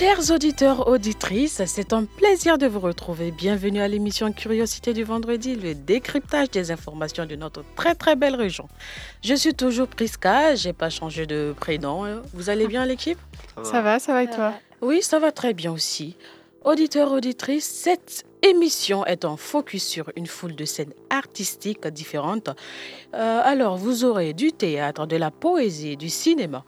Chers auditeurs, auditrices, c'est un plaisir de vous retrouver. Bienvenue à l'émission Curiosité du vendredi, le décryptage des informations de notre très très belle région. Je suis toujours Priska, j'ai pas changé de prénom. Vous allez bien l'équipe? Ça va, ça va et toi? Oui, ça va très bien aussi. Auditeurs, auditrices, cette émission est en focus sur une foule de scènes artistiques différentes. Euh, alors, vous aurez du théâtre, de la poésie, du cinéma.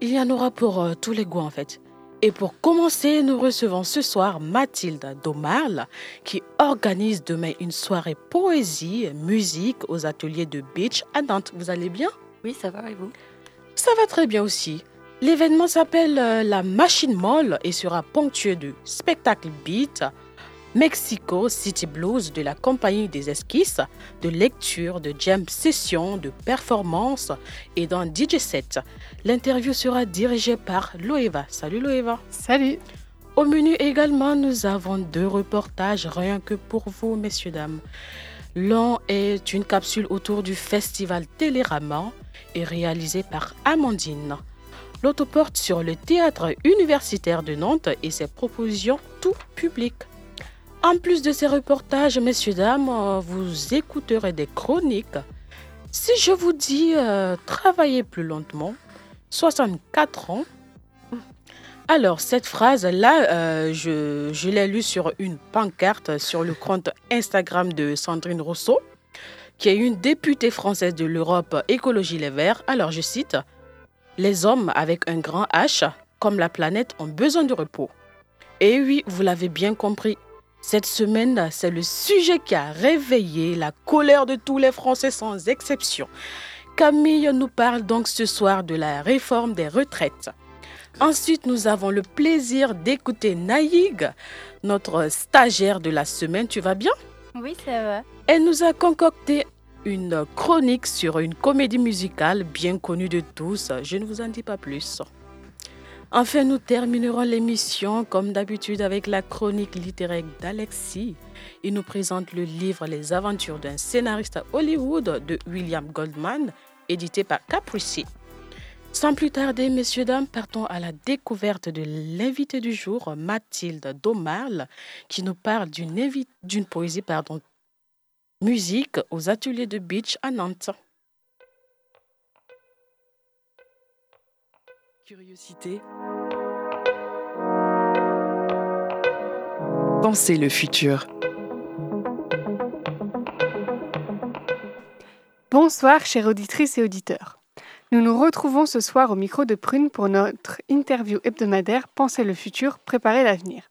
Il y en aura pour euh, tous les goûts en fait. Et pour commencer, nous recevons ce soir Mathilde Domarle qui organise demain une soirée poésie, musique aux ateliers de Beach à Nantes. Vous allez bien? Oui, ça va et vous? Ça va très bien aussi. L'événement s'appelle euh, la Machine Molle et sera ponctué de spectacles beat, Mexico City Blues de la compagnie des esquisses, de lecture, de jam session, de performance et d'un DJ set. L'interview sera dirigée par Loeva. Salut Loeva. Salut. Au menu également, nous avons deux reportages rien que pour vous, messieurs, dames. L'un est une capsule autour du festival Télérama et réalisé par Amandine. L'autre porte sur le théâtre universitaire de Nantes et ses propositions tout public. En plus de ces reportages, messieurs, dames, euh, vous écouterez des chroniques. Si je vous dis euh, travailler plus lentement, 64 ans, alors cette phrase-là, euh, je, l'ai lue sur une pancarte sur le compte Instagram de Sandrine Rousseau, qui est une députée française de l'Europe Écologie Les Verts. Alors je cite, Les hommes avec un grand H, comme la planète, ont besoin de repos. Et oui, vous l'avez bien compris, cette semaine, c'est le sujet qui a réveillé la colère de tous les Français sans exception. Camille nous parle donc ce soir de la réforme des retraites. Ensuite, nous avons le plaisir d'écouter Naïg, notre stagiaire de la semaine. Tu vas bien? Oui, ça va. Elle nous a concocté une chronique sur une comédie musicale bien connue de tous. Je ne vous en dis pas plus. Enfin, nous terminerons l'émission comme d'habitude avec la chronique littéraire d'Alexis. Il nous présente le livre Les aventures d'un scénariste à Hollywood de William Goldman, édité par Capricci. Sans plus tarder, messieurs, dames, partons à la découverte de l'invité du jour, Mathilde Domarle, qui nous parle d'une poésie pardon, musique aux ateliers de beach à Nantes. Curiosité. Pensez le futur. Bonsoir, chères auditrices et auditeurs. Nous nous retrouvons ce soir au micro de Prune pour notre interview hebdomadaire Pensez le futur, préparer l'avenir.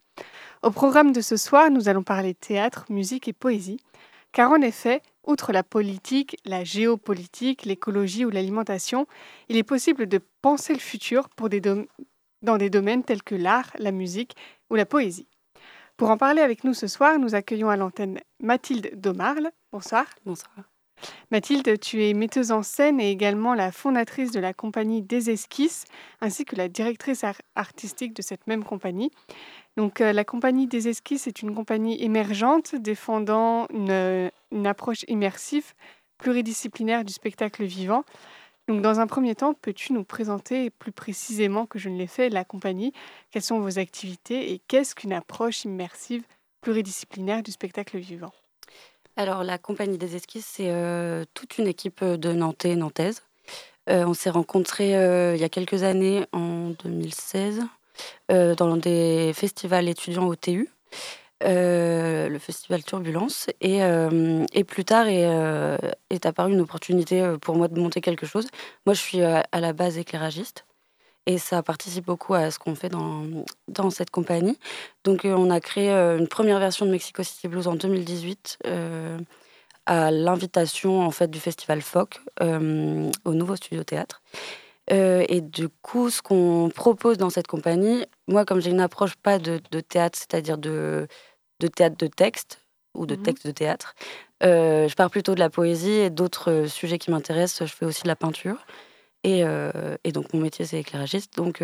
Au programme de ce soir, nous allons parler théâtre, musique et poésie, car en effet, outre la politique, la géopolitique, l'écologie ou l'alimentation, il est possible de penser le futur pour des dans des domaines tels que l'art, la musique ou la poésie. Pour en parler avec nous ce soir, nous accueillons à l'antenne Mathilde Domarle. Bonsoir. Bonsoir. Mathilde, tu es metteuse en scène et également la fondatrice de la compagnie Des Esquisses, ainsi que la directrice artistique de cette même compagnie. Donc, euh, la compagnie Des Esquisses est une compagnie émergente défendant une, une approche immersive, pluridisciplinaire du spectacle vivant. Donc, dans un premier temps, peux-tu nous présenter plus précisément que je ne l'ai fait la compagnie? Quelles sont vos activités et qu'est-ce qu'une approche immersive pluridisciplinaire du spectacle vivant? Alors, la Compagnie des Esquisses, c'est euh, toute une équipe euh, de Nantais et Nantaises. Euh, on s'est rencontrés il y a quelques années, en 2016, dans des festivals étudiants au TU, le festival Turbulence. Et, et plus tard est, est, apparue une opportunité pour moi de monter quelque chose. Moi, je suis à la base éclairagiste. Et ça participe beaucoup à ce qu'on fait dans, dans cette compagnie. Donc, euh, on a créé euh, une première version de Mexico City Blues en 2018 euh, à l'invitation en fait du festival FOC au nouveau studio théâtre. et du coup, ce qu'on propose dans cette compagnie, moi, comme j'ai une approche pas de théâtre, c'est-à-dire de, de théâtre de texte ou de mmh texte de théâtre, je pars plutôt de la poésie et d'autres sujets qui m'intéressent. Je fais aussi de la peinture. Et, et donc mon métier c'est éclairagiste. Donc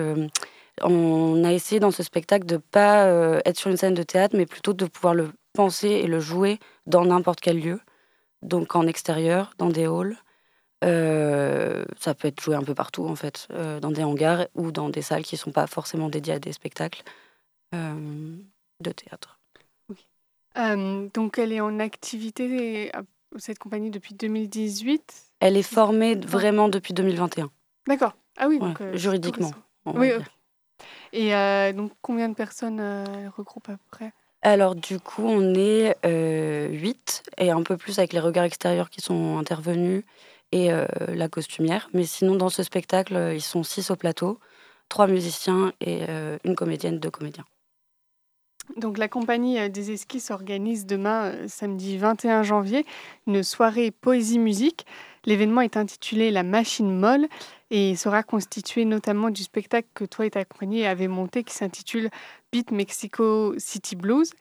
on a essayé dans ce spectacle de pas être sur une scène de théâtre, mais plutôt de pouvoir le penser et le jouer dans n'importe quel lieu. Donc en extérieur, dans des halls. ça peut être joué un peu partout en fait, dans des hangars ou dans des salles qui ne sont pas forcément dédiées à des spectacles de théâtre. Donc elle est en activité, cette compagnie, depuis 2018 Elle est formée vraiment depuis 2021. D'accord. Ah oui, donc, juridiquement. Oui, Et donc combien de personnes regroupe à peu près? Alors du coup, on est euh, 8 et un peu plus avec les regards extérieurs qui sont intervenus et la costumière. Mais sinon, dans ce spectacle, ils sont 6 au plateau, 3 musiciens et une comédienne, deux comédiens. Donc la compagnie des esquisses organise demain, samedi 21 janvier, une soirée poésie-musique. L'événement est intitulé La Machine Molle et sera constitué notamment du spectacle que toi et ta compagnie avez monté qui s'intitule Beat Mexico City Blues.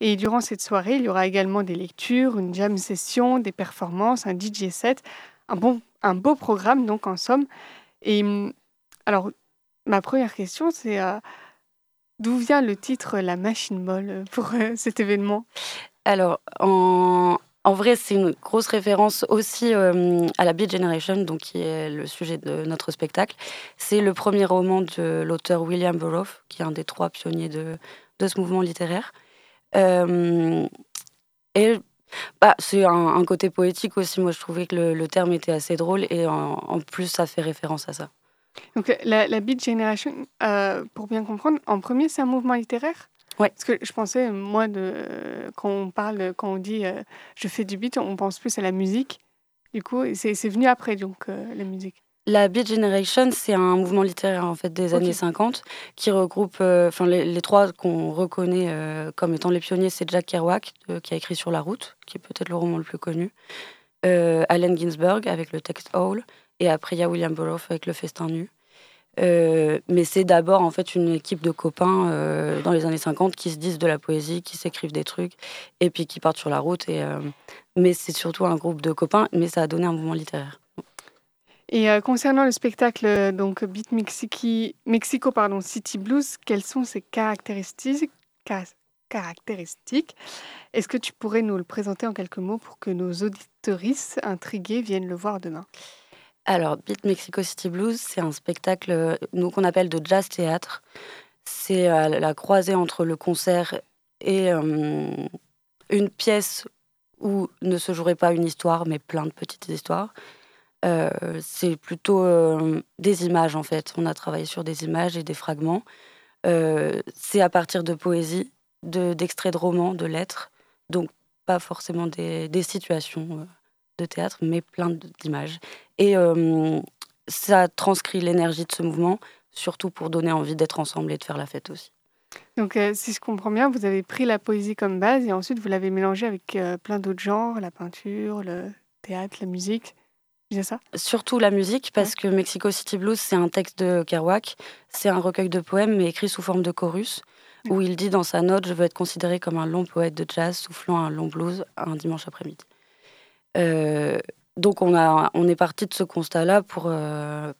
Et durant cette soirée, il y aura également des lectures, une jam session, des performances, un DJ set, un, bon, un beau programme donc en somme. Et hum, alors, ma première question, c'est euh, d'où vient le titre La Machine Molle pour euh, cet événement? Alors, en, vrai, c'est une grosse référence aussi euh, à la Beat Generation, donc qui est le sujet de notre spectacle. C'est le premier roman de l'auteur William Burroughs, qui est un des trois pionniers de, de ce mouvement littéraire. Euh, et bah, c'est un, côté poétique aussi. Moi, je trouvais que le, terme était assez drôle et en, plus, ça fait référence à ça. Donc, la, la Beat Generation, euh, pour bien comprendre, en premier, c'est un mouvement littéraire? Ouais. Parce que je pensais, moi, de, quand on parle, quand on dit euh, je fais du beat, on pense plus à la musique. Du coup, c'est venu après, donc, euh, la musique. La Beat Generation, c'est un mouvement littéraire en fait des années 50 qui regroupe, euh, enfin les, trois qu'on reconnaît comme étant les pionniers, c'est Jack Kerouac qui a écrit Sur la route, qui est peut-être le roman le plus connu, Allen Ginsberg avec le texte Hall, et après il y a William Burroughs avec le Festin nu. Euh, mais c'est d'abord en fait une équipe de copains euh, dans les années 50 qui se disent de la poésie, qui s'écrivent des trucs et puis qui partent sur la route. Euh, mais c'est surtout un groupe de copains, mais ça a donné un mouvement littéraire. Et concernant le spectacle donc Beat Mexico pardon, City Blues, quelles sont ses caractéristiques caractéristiques? Est-ce que tu pourrais nous le présenter en quelques mots pour que nos auditorices intrigués viennent le voir demain? Alors, Beat Mexico City Blues, c'est un spectacle euh, nous qu'on appelle de jazz théâtre. C'est à la croisée entre le concert et euh, une pièce où ne se jouerait pas une histoire, mais plein de petites histoires. Euh, c'est plutôt des images en fait. On a travaillé sur des images et des fragments. c'est à partir de poésie, d'extraits de, romans, de lettres, donc pas forcément des situations de théâtre, mais plein d'images. Et euh, ça transcrit l'énergie de ce mouvement, surtout pour donner envie d'être ensemble et de faire la fête aussi. Donc, euh, si je comprends bien, vous avez pris la poésie comme base et ensuite vous l'avez mélangée avec euh, plein d'autres genres, la peinture, le théâtre, la musique. C'est ça? Surtout la musique, parce que Mexico City Blues, c'est un texte de Kerouac. C'est un recueil de poèmes, mais écrit sous forme de chorus, où il dit dans sa note Je veux être considéré comme un long poète de jazz soufflant un long blues un dimanche après-midi. Euh, donc on, a, on est parti de ce constat-là pour euh,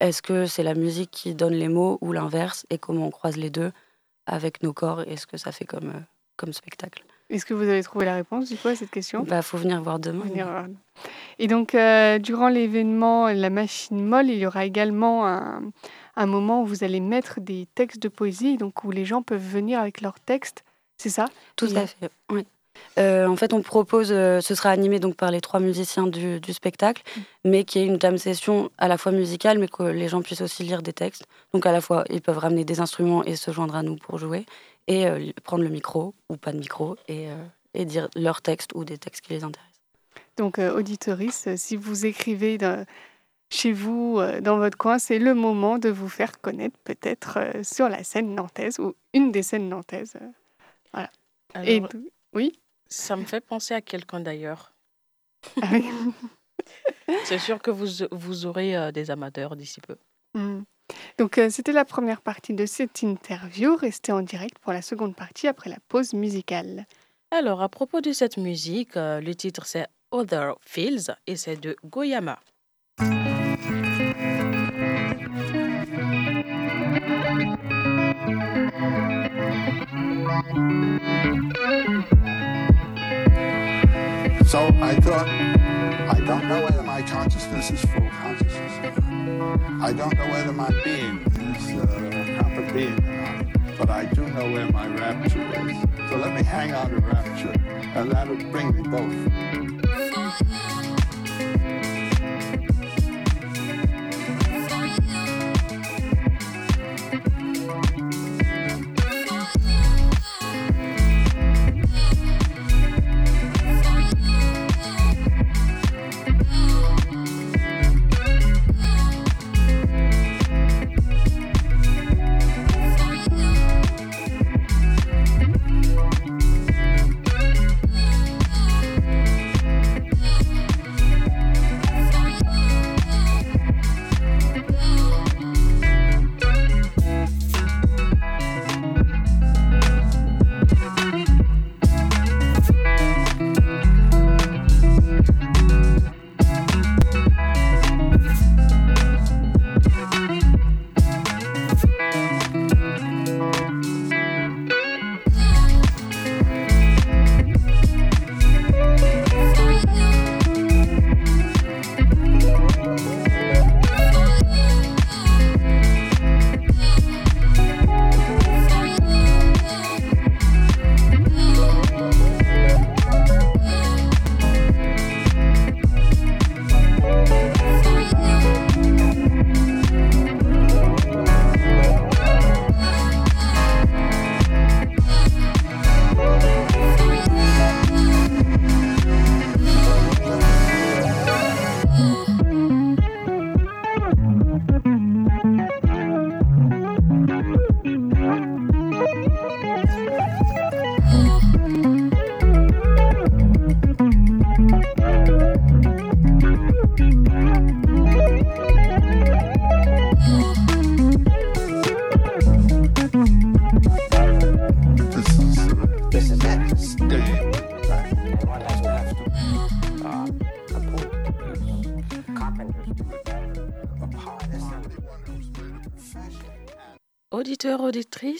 est-ce que c'est la musique qui donne les mots ou l'inverse et comment on croise les deux avec nos corps et ce que ça fait comme, euh, comme spectacle? Est-ce que vous avez trouvé la réponse du coup à cette question? Il bah, faut venir voir demain. Et donc, durant l'événement La Machine Molle, il y aura également un, un, moment où vous allez mettre des textes de poésie, donc où les gens peuvent venir avec leurs textes, c'est ça? Tout à fait, oui. Euh, en fait, on propose, euh, ce sera animé donc par les trois musiciens du, spectacle, mm. mais qui est une jam session à la fois musicale, mais que les gens puissent aussi lire des textes. Donc à la fois, ils peuvent ramener des instruments et se joindre à nous pour jouer, et euh, prendre le micro ou pas de micro et, et dire leurs textes ou des textes qui les intéressent. Donc, auditoris, si vous écrivez chez vous, dans votre coin, c'est le moment de vous faire connaître peut-être sur la scène nantaise ou une des scènes nantaises. voilà. et oui? Ça me fait penser à quelqu'un d'ailleurs. Ah c'est sûr que vous, vous aurez euh, des amateurs d'ici peu. Hmm. Donc euh, c'était la première partie de cette interview. Restez en direct pour la seconde partie après la pause musicale. Alors à propos de cette musique, euh, le titre c'est Other Fields et c'est de Goyama. So I thought, I don't know whether my consciousness is full consciousness. I don't know whether my being is uh, a proper being or not. But I do know where my rapture is. So let me hang on to rapture, and that'll bring me both.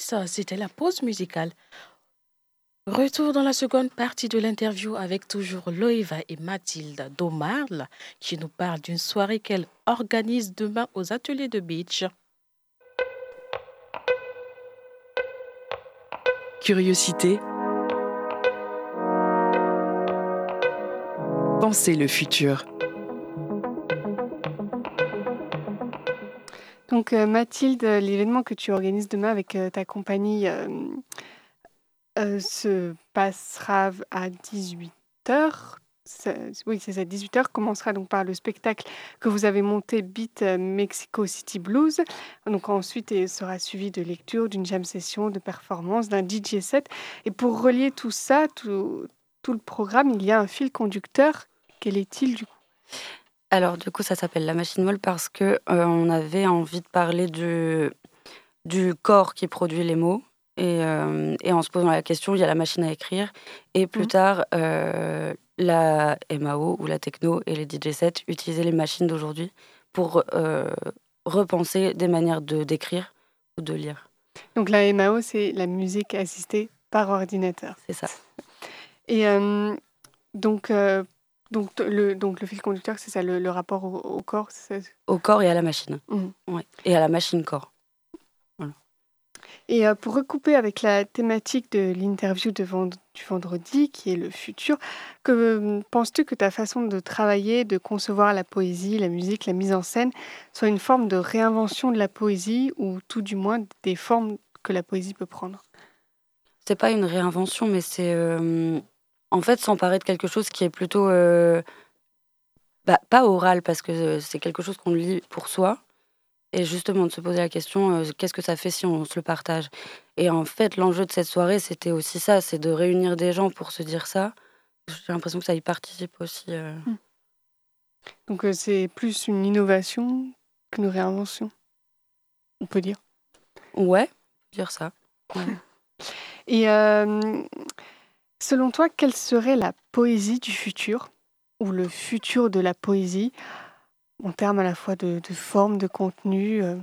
Auditrices, c'était la pause musicale. Retour dans la seconde partie de l'interview avec toujours Loïva et Mathilde Domarle qui nous parlent d'une soirée qu'elle organise demain aux ateliers de beach. Curiosité. Pensez le futur. Donc euh, Mathilde, l'événement que tu organises demain avec euh, ta compagnie euh, se passera à 18h. Oui, c'est ça, 18h commencera donc par le spectacle que vous avez monté Beat Mexico City Blues. Donc ensuite, il sera suivi de lecture, d'une jam session, de performance, d'un DJ set. Et pour relier tout ça, tout le programme, il y a un fil conducteur. Quel est-il du coup? Alors, du coup, ça s'appelle la machine molle parce que euh, on avait envie de parler du, du corps qui produit les mots. Et, euh, et en se posant la question, il y a la machine à écrire. Et plus Mhm. tard, euh, la MAO ou la techno et les DJ sets utilisaient les machines d'aujourd'hui pour repenser des manières de d'écrire ou de lire. Donc la MAO, c'est la musique assistée par ordinateur. C'est ça. Et donc, donc, le, donc le fil conducteur, c'est ça, le, le rapport au, au corps. Au corps et à la machine. Mhm. Ouais. Et à la machine corps. Et euh, pour recouper avec la thématique de l'interview vend- du vendredi, qui est le futur, que euh, penses-tu que ta façon de travailler, de concevoir la poésie, la musique, la mise en scène, soit une forme de réinvention de la poésie, ou tout du moins des formes que la poésie peut prendre? C'est pas une réinvention, mais c'est euh, en fait s'emparer de quelque chose qui est plutôt euh, bah, pas oral parce que euh, c'est quelque chose qu'on lit pour soi. Et justement de se poser la question euh, qu'est-ce que ça fait si on se le partage? Et en fait l'enjeu de cette soirée c'était aussi ça c'est de réunir des gens pour se dire ça. J'ai l'impression que ça y participe aussi euh. Donc c'est plus une innovation qu'une réinvention, on peut dire? ouais dire ça. Et selon toi, quelle serait la poésie du futur ou le futur de la poésie en termes à la fois de, de forme, de contenu euh,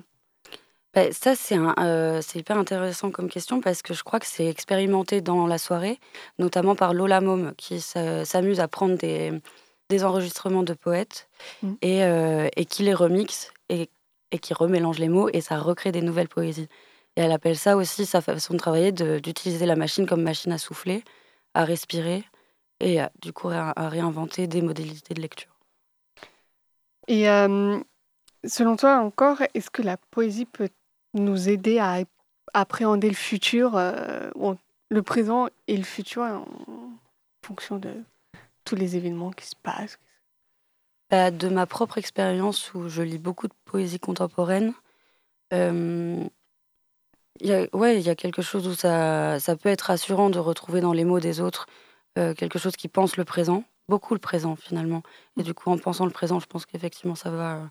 Bah, ça, c'est euh, c'est hyper intéressant comme question parce que je crois que c'est expérimenté dans la soirée, notamment par Lola Mom, qui s'a- s'amuse à prendre des, des enregistrements de poètes Mm. et, euh, et qui les remixe et, et qui remélange les mots et ça recrée des nouvelles poésies. Et elle appelle ça aussi sa façon de travailler, d'utiliser la machine comme machine à souffler, à respirer et à, du coup à, à réinventer des modalités de lecture. Et euh, selon toi encore, est-ce que la poésie peut nous aider à appréhender le futur, euh, le présent et le futur en fonction de tous les événements qui se passent? Bah, de ma propre expérience où je lis beaucoup de poésie contemporaine, euh, y ouais, il y a quelque chose où ça, peut être rassurant de retrouver dans les mots des autres euh, quelque chose qui pense le présent, beaucoup le présent finalement. Et du coup, en pensant le présent, je pense qu'effectivement, ça va euh,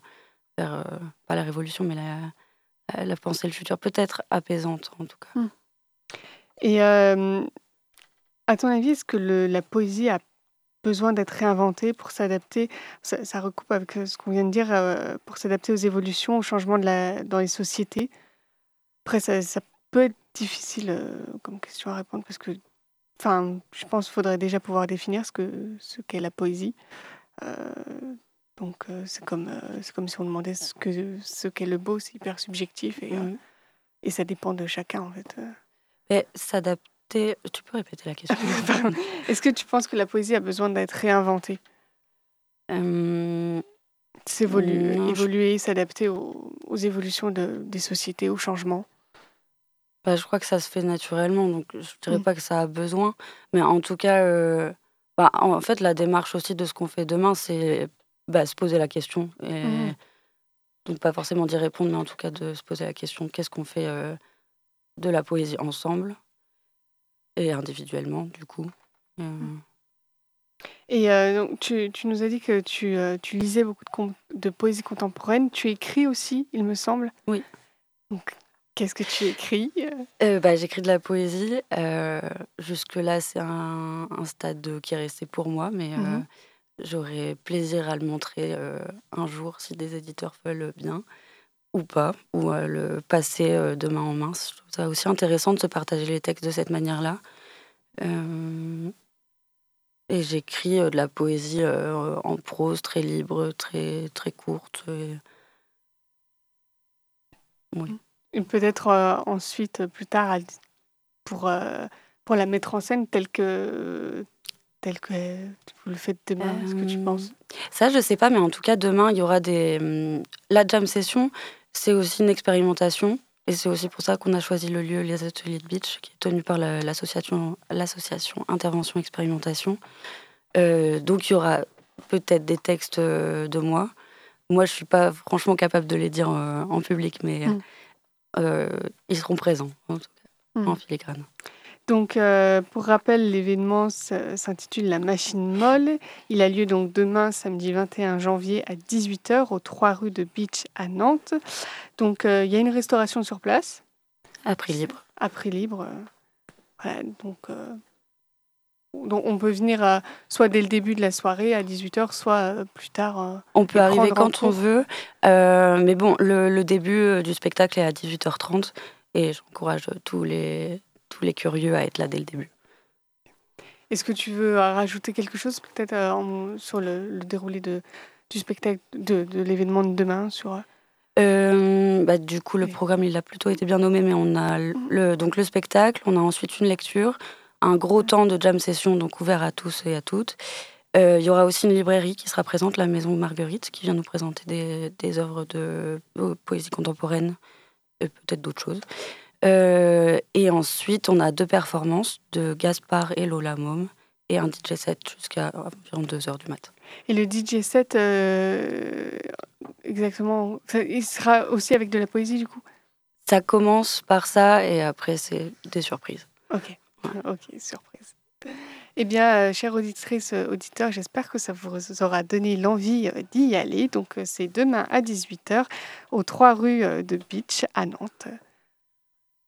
vers, euh, pas la révolution, mais la, la pensée le futur, peut-être apaisante en tout cas. Et euh, à ton avis, est-ce que la poésie a besoin d'être réinventée pour s'adapter? Ça, recoupe avec ce qu'on vient de dire, pour s'adapter aux évolutions, aux changements dans les sociétés? Après, ça, ça peut être difficile euh, comme question à répondre parce que, enfin, je pense qu'il faudrait déjà pouvoir définir ce que ce qu'est la poésie. Euh, donc, euh, c'est comme, euh, c'est comme si on demandait ce que ce qu'est le beau, c'est hyper subjectif et, euh, Mhm. et ça dépend de chacun en fait. Mais s'adapter, tu peux répéter la question. Est-ce que tu penses que la poésie a besoin d'être réinventée? Euh, S'évoluer, je- évoluer, s'adapter aux, aux évolutions de- des sociétés, aux changements? Bah, je crois que ça se fait naturellement, donc je dirais Mm. pas que ça a besoin. Mais en tout cas, euh, bah, en fait, la démarche aussi de ce qu'on fait demain, c'est bah, se poser la question. Et Mhm. Donc, pas forcément d'y répondre, mais en tout cas de se poser la question qu'est-ce qu'on fait euh, de la poésie ensemble et individuellement, du coup. Euh, Et euh, donc, tu, tu nous as dit que tu, tu lisais beaucoup de, poésie contemporaine. Tu écris aussi, il me semble. Oui. Donc, qu'est-ce que tu écris Euh, bah, J'écris de la poésie. euh, Jusque-là, c'est un, un stade de- qui est resté pour moi, mais euh, Mhm. j'aurais plaisir à le montrer euh, un jour si des éditeurs veulent bien ou pas, ou à le passer euh, de main en main. Je trouve ça aussi intéressant de se partager les textes de cette manière-là. Euh, et j'écris euh, de la poésie euh, en prose, très libre, très, très courte. et- Et peut-être euh, ensuite, plus tard, pour, euh, pour la mettre en scène telle que, telle que vous le faites demain, est-ce que tu Euh, penses? Ça, je sais pas, mais en tout cas, demain, il y aura des. hum, La jam session, c'est aussi une expérimentation. Et c'est aussi pour ça qu'on a choisi le lieu, les ateliers de beach, qui est tenu par la- l'association l'association Intervention Expérimentation. Euh, donc, il y aura peut-être des textes euh, de moi. Moi, je suis pas franchement capable de les dire euh, en public, mais Mm. Euh, ils seront présents, en tout cas, Mm. en filigrane. Donc, euh, pour rappel, l'événement s'intitule La Machine Molle. Il a lieu donc demain, samedi 21 janvier à 18h, aux 3 rue de Beach à Nantes. Donc, euh, il y a une restauration sur place, À prix libre. à prix libre. Voilà, donc, euh, donc, on peut venir euh, soit dès le début de la soirée à 18h, soit euh, plus tard. euh. On peut arriver quand on veut, mais bon, le, le début du spectacle est à 18h30 et j'encourage tous les, tous les curieux à être là dès le début. Est-ce que tu veux rajouter quelque chose peut-être sur le, le déroulé de, du spectacle, de, de l'événement de demain sur, euh, bah, du coup, le programme, il a plutôt été bien nommé, mais on a le, donc le spectacle, on a ensuite une lecture, un gros temps de jam session, donc ouvert à tous et à toutes. Euh, Il y aura aussi une librairie qui sera présente, la Maison Marguerite, qui vient nous présenter des, des œuvres de euh, poésie contemporaine et peut-être d'autres choses. Euh, et ensuite, on a deux performances de Gaspard et Lola Mom et un DJ set jusqu'à environ 2 heures du matin. Et le DJ set, euh, exactement, il sera aussi avec de la poésie du coup? Ça commence par ça et après, c'est des surprises. Ok, ok, surprise. Eh bien, euh, chères auditrices, euh, auditeurs, j'espère que ça vous aura donné l'envie euh, d'y aller. Donc, c'est demain à 18h aux 3 rues de Beach à Nantes.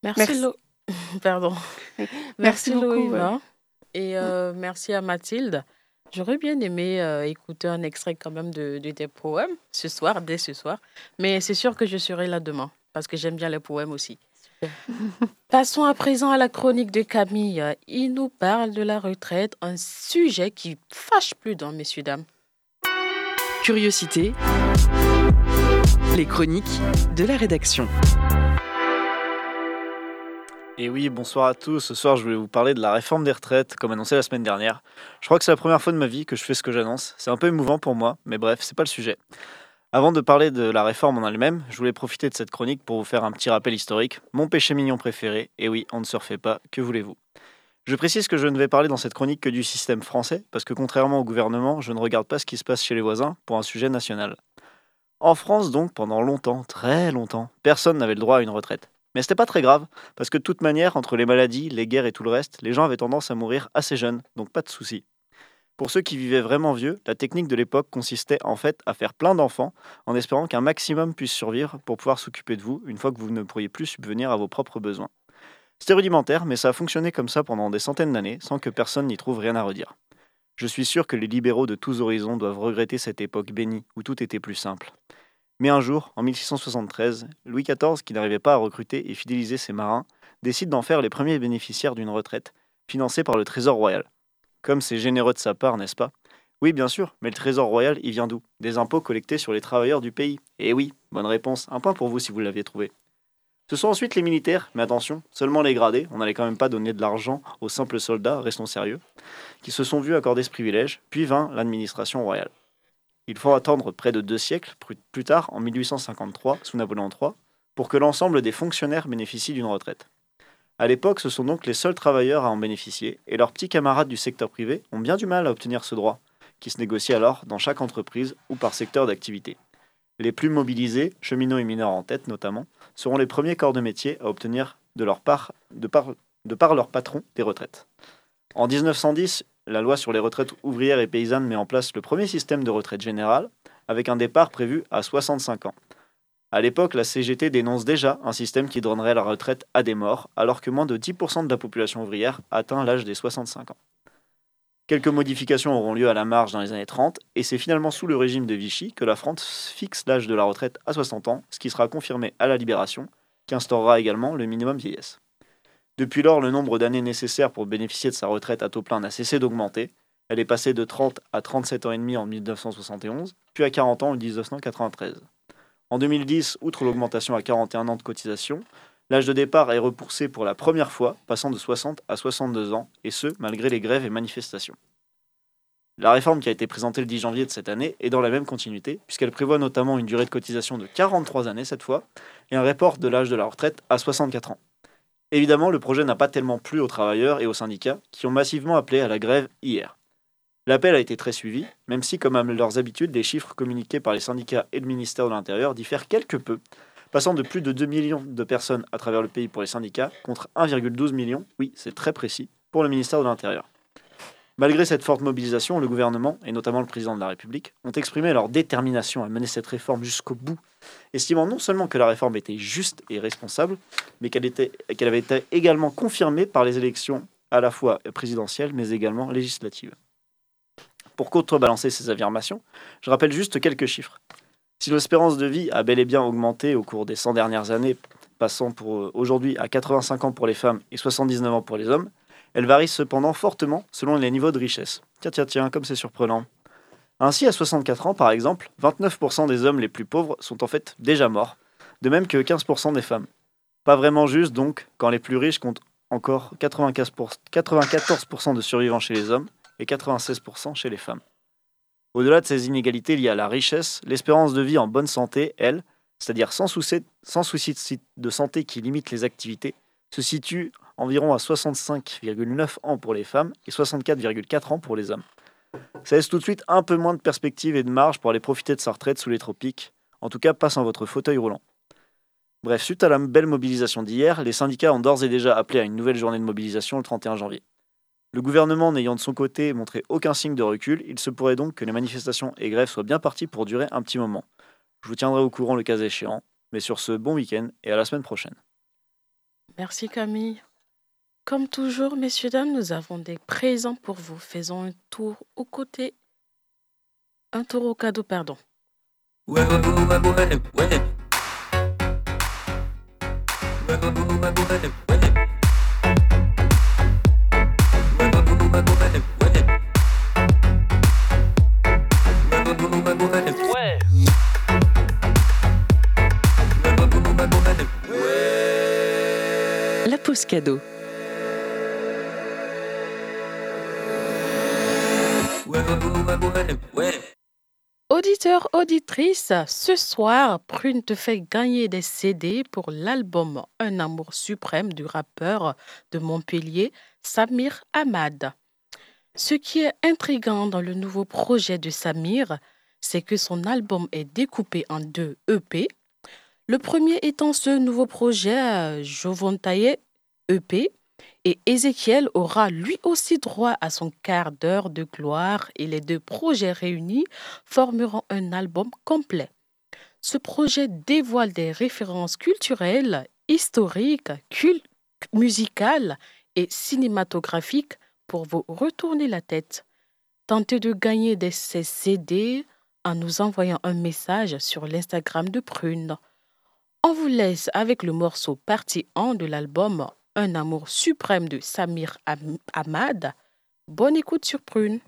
Merci, Merci. Lo- Pardon. Merci Merci, beaucoup, Loïva. Et euh, merci à Mathilde. J'aurais bien aimé euh, écouter un extrait quand même de, de tes poèmes ce soir, dès ce soir. Mais c'est sûr que je serai là demain. parce que j'aime bien les poèmes aussi. Passons à présent à la chronique de Camille. Il nous parle de la retraite, un sujet qui fâche plus d'un, messieurs, dames. Curiosité. Les chroniques de la rédaction. Et oui, bonsoir à tous. Ce soir, je voulais vous parler de la réforme des retraites, comme annoncé la semaine dernière. Je crois que c'est la première fois de ma vie que je fais ce que j'annonce. C'est un peu émouvant pour moi, mais bref, c'est pas le sujet. Avant de parler de la réforme en elle-même, je voulais profiter de cette chronique pour vous faire un petit rappel historique. Mon péché mignon préféré, et oui, on ne se refait pas, que voulez-vous? Je précise que je ne vais parler dans cette chronique que du système français, parce que contrairement au gouvernement, je ne regarde pas ce qui se passe chez les voisins pour un sujet national. En France, donc, pendant longtemps, très longtemps, personne n'avait le droit à une retraite. Mais c'était pas très grave, parce que de toute manière, entre les maladies, les guerres et tout le reste, les gens avaient tendance à mourir assez jeunes, donc pas de soucis. Pour ceux qui vivaient vraiment vieux, la technique de l'époque consistait en fait à faire plein d'enfants en espérant qu'un maximum puisse survivre pour pouvoir s'occuper de vous une fois que vous ne pourriez plus subvenir à vos propres besoins. C'était rudimentaire, mais ça a fonctionné comme ça pendant des centaines d'années sans que personne n'y trouve rien à redire. Je suis sûr que les libéraux de tous horizons doivent regretter cette époque bénie où tout était plus simple. Mais un jour, en 1673, Louis XIV, qui n'arrivait pas à recruter et fidéliser ses marins, décide d'en faire les premiers bénéficiaires d'une retraite, financée par le Trésor royal. Comme c'est généreux de sa part, n'est-ce pas? Oui, bien sûr, mais le Trésor royal, il vient d'où? Des impôts collectés sur les travailleurs du pays. Eh oui, bonne réponse, un point pour vous si vous l'aviez trouvé. Ce sont ensuite les militaires, mais attention, seulement les gradés, on n'allait quand même pas donner de l'argent aux simples soldats, restons sérieux, qui se sont vus accorder ce privilège, puis vint l'administration royale. Il faut attendre près de deux siècles, plus tard, en 1853, sous Napoléon III, pour que l'ensemble des fonctionnaires bénéficient d'une retraite. À l'époque, ce sont donc les seuls travailleurs à en bénéficier, et leurs petits camarades du secteur privé ont bien du mal à obtenir ce droit, qui se négocie alors dans chaque entreprise ou par secteur d'activité. Les plus mobilisés, cheminots et mineurs en tête notamment, seront les premiers corps de métier à obtenir de part, de de par leur patron, des retraites. En 1910, la loi sur les retraites ouvrières et paysannes met en place le premier système de retraite générale, avec un départ prévu à 65 ans. À l'époque, la CGT dénonce déjà un système qui donnerait la retraite à des morts, alors que moins de 10% de la population ouvrière atteint l'âge des 65 ans. Quelques modifications auront lieu à la marge dans les années 30, et c'est finalement sous le régime de Vichy que la France fixe l'âge de la retraite à 60 ans, ce qui sera confirmé à la Libération, qui instaurera également le minimum vieillesse. Depuis lors, le nombre d'années nécessaires pour bénéficier de sa retraite à taux plein n'a cessé d'augmenter. Elle est passée de 30 à 37 ans et demi en 1971, puis à 40 ans en 1993. En 2010, outre l'augmentation à 41 ans de cotisation, l'âge de départ est repoussé pour la première fois, passant de 60 à 62 ans, et ce, malgré les grèves et manifestations. La réforme qui a été présentée le 10 janvier de cette année est dans la même continuité, puisqu'elle prévoit notamment une durée de cotisation de 43 années cette fois, et un report de l'âge de la retraite à 64 ans. Évidemment, le projet n'a pas tellement plu aux travailleurs et aux syndicats, qui ont massivement appelé à la grève hier. L'appel a été très suivi, même si, comme à leurs habitudes, les chiffres communiqués par les syndicats et le ministère de l'Intérieur diffèrent quelque peu, passant de plus de 2 millions de personnes à travers le pays pour les syndicats contre 1,12 million, oui, c'est très précis, pour le ministère de l'Intérieur. Malgré cette forte mobilisation, le gouvernement, et notamment le président de la République, ont exprimé leur détermination à mener cette réforme jusqu'au bout, estimant non seulement que la réforme était juste et responsable, mais qu'elle avait été également confirmée par les élections à la fois présidentielles mais également législatives. Pour contrebalancer ces affirmations, je rappelle juste quelques chiffres. Si l'espérance de vie a bel et bien augmenté au cours des 100 dernières années, passant pour euh, aujourd'hui à 85 ans pour les femmes et 79 ans pour les hommes, elle varie cependant fortement selon les niveaux de richesse. Tiens, tiens, tiens, comme c'est surprenant. Ainsi, à 64 ans, par exemple, 29% des hommes les plus pauvres sont en fait déjà morts, de même que 15% des femmes. Pas vraiment juste donc quand les plus riches comptent encore 94% de survivants chez les hommes et 96% chez les femmes. Au-delà de ces inégalités liées à la richesse, l'espérance de vie en bonne santé, elle, c'est-à-dire sans souci, de santé qui limite les activités, se situe environ à 65,9 ans pour les femmes et 64,4 ans pour les hommes. Ça laisse tout de suite un peu moins de perspectives et de marge pour aller profiter de sa retraite sous les tropiques, en tout cas pas sans votre fauteuil roulant. Bref, suite à la belle mobilisation d'hier, les syndicats ont d'ores et déjà appelé à une nouvelle journée de mobilisation le 31 janvier. Le gouvernement n'ayant de son côté montré aucun signe de recul, il se pourrait donc que les manifestations et grèves soient bien parties pour durer un petit moment. Je vous tiendrai au courant le cas échéant, mais sur ce, bon week-end et à la semaine prochaine. Merci Camille. Comme toujours, messieurs, dames, nous avons des présents pour vous. Faisons un tour au côté. Un tour au cadeau, pardon. Ouais, ouais, ouais, ouais, ouais, cadeau. Auditeur, auditrice, ce soir, Prune te fait gagner des CD pour l'album Un amour suprême du rappeur de Montpellier, Samir Ahmad. Ce qui est intriguant dans le nouveau projet de Samir, c'est que son album est découpé en deux EP. Le premier étant ce nouveau projet euh, Jovontaye EP, et Ézéchiel aura lui aussi droit à son quart d'heure de gloire et les deux projets réunis formeront un album complet. Ce projet dévoile des références culturelles, historiques, musicales et cinématographiques pour vous retourner la tête. Tentez de gagner des CD en nous envoyant un message sur l'Instagram de Prune. On vous laisse avec le morceau partie 1 de l'album Un amour suprême de Samir Am- Ahmad. Bonne écoute sur Prune.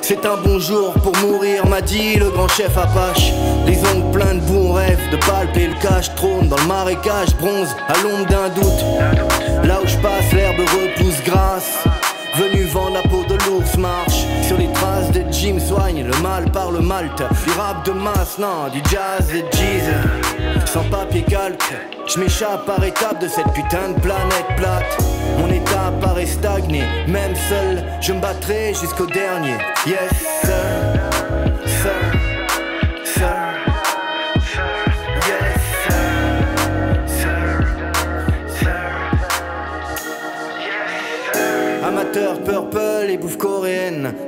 C'est un bon jour pour mourir, m'a dit le grand chef Apache. Les ongles pleins de bons rêves, de palper le cache, trône dans le marécage, bronze à l'ombre d'un doute. Là où je passe, l'herbe repousse grasse. Venu vendre la peau de l'ours marche Jim soigne le mal par le malte Du rap de masse, non, du jazz et jeez Sans papier calque Je m'échappe par étapes de cette putain de planète plate. Mon état paraît stagné Même seul, je me battrai jusqu'au dernier. Yes,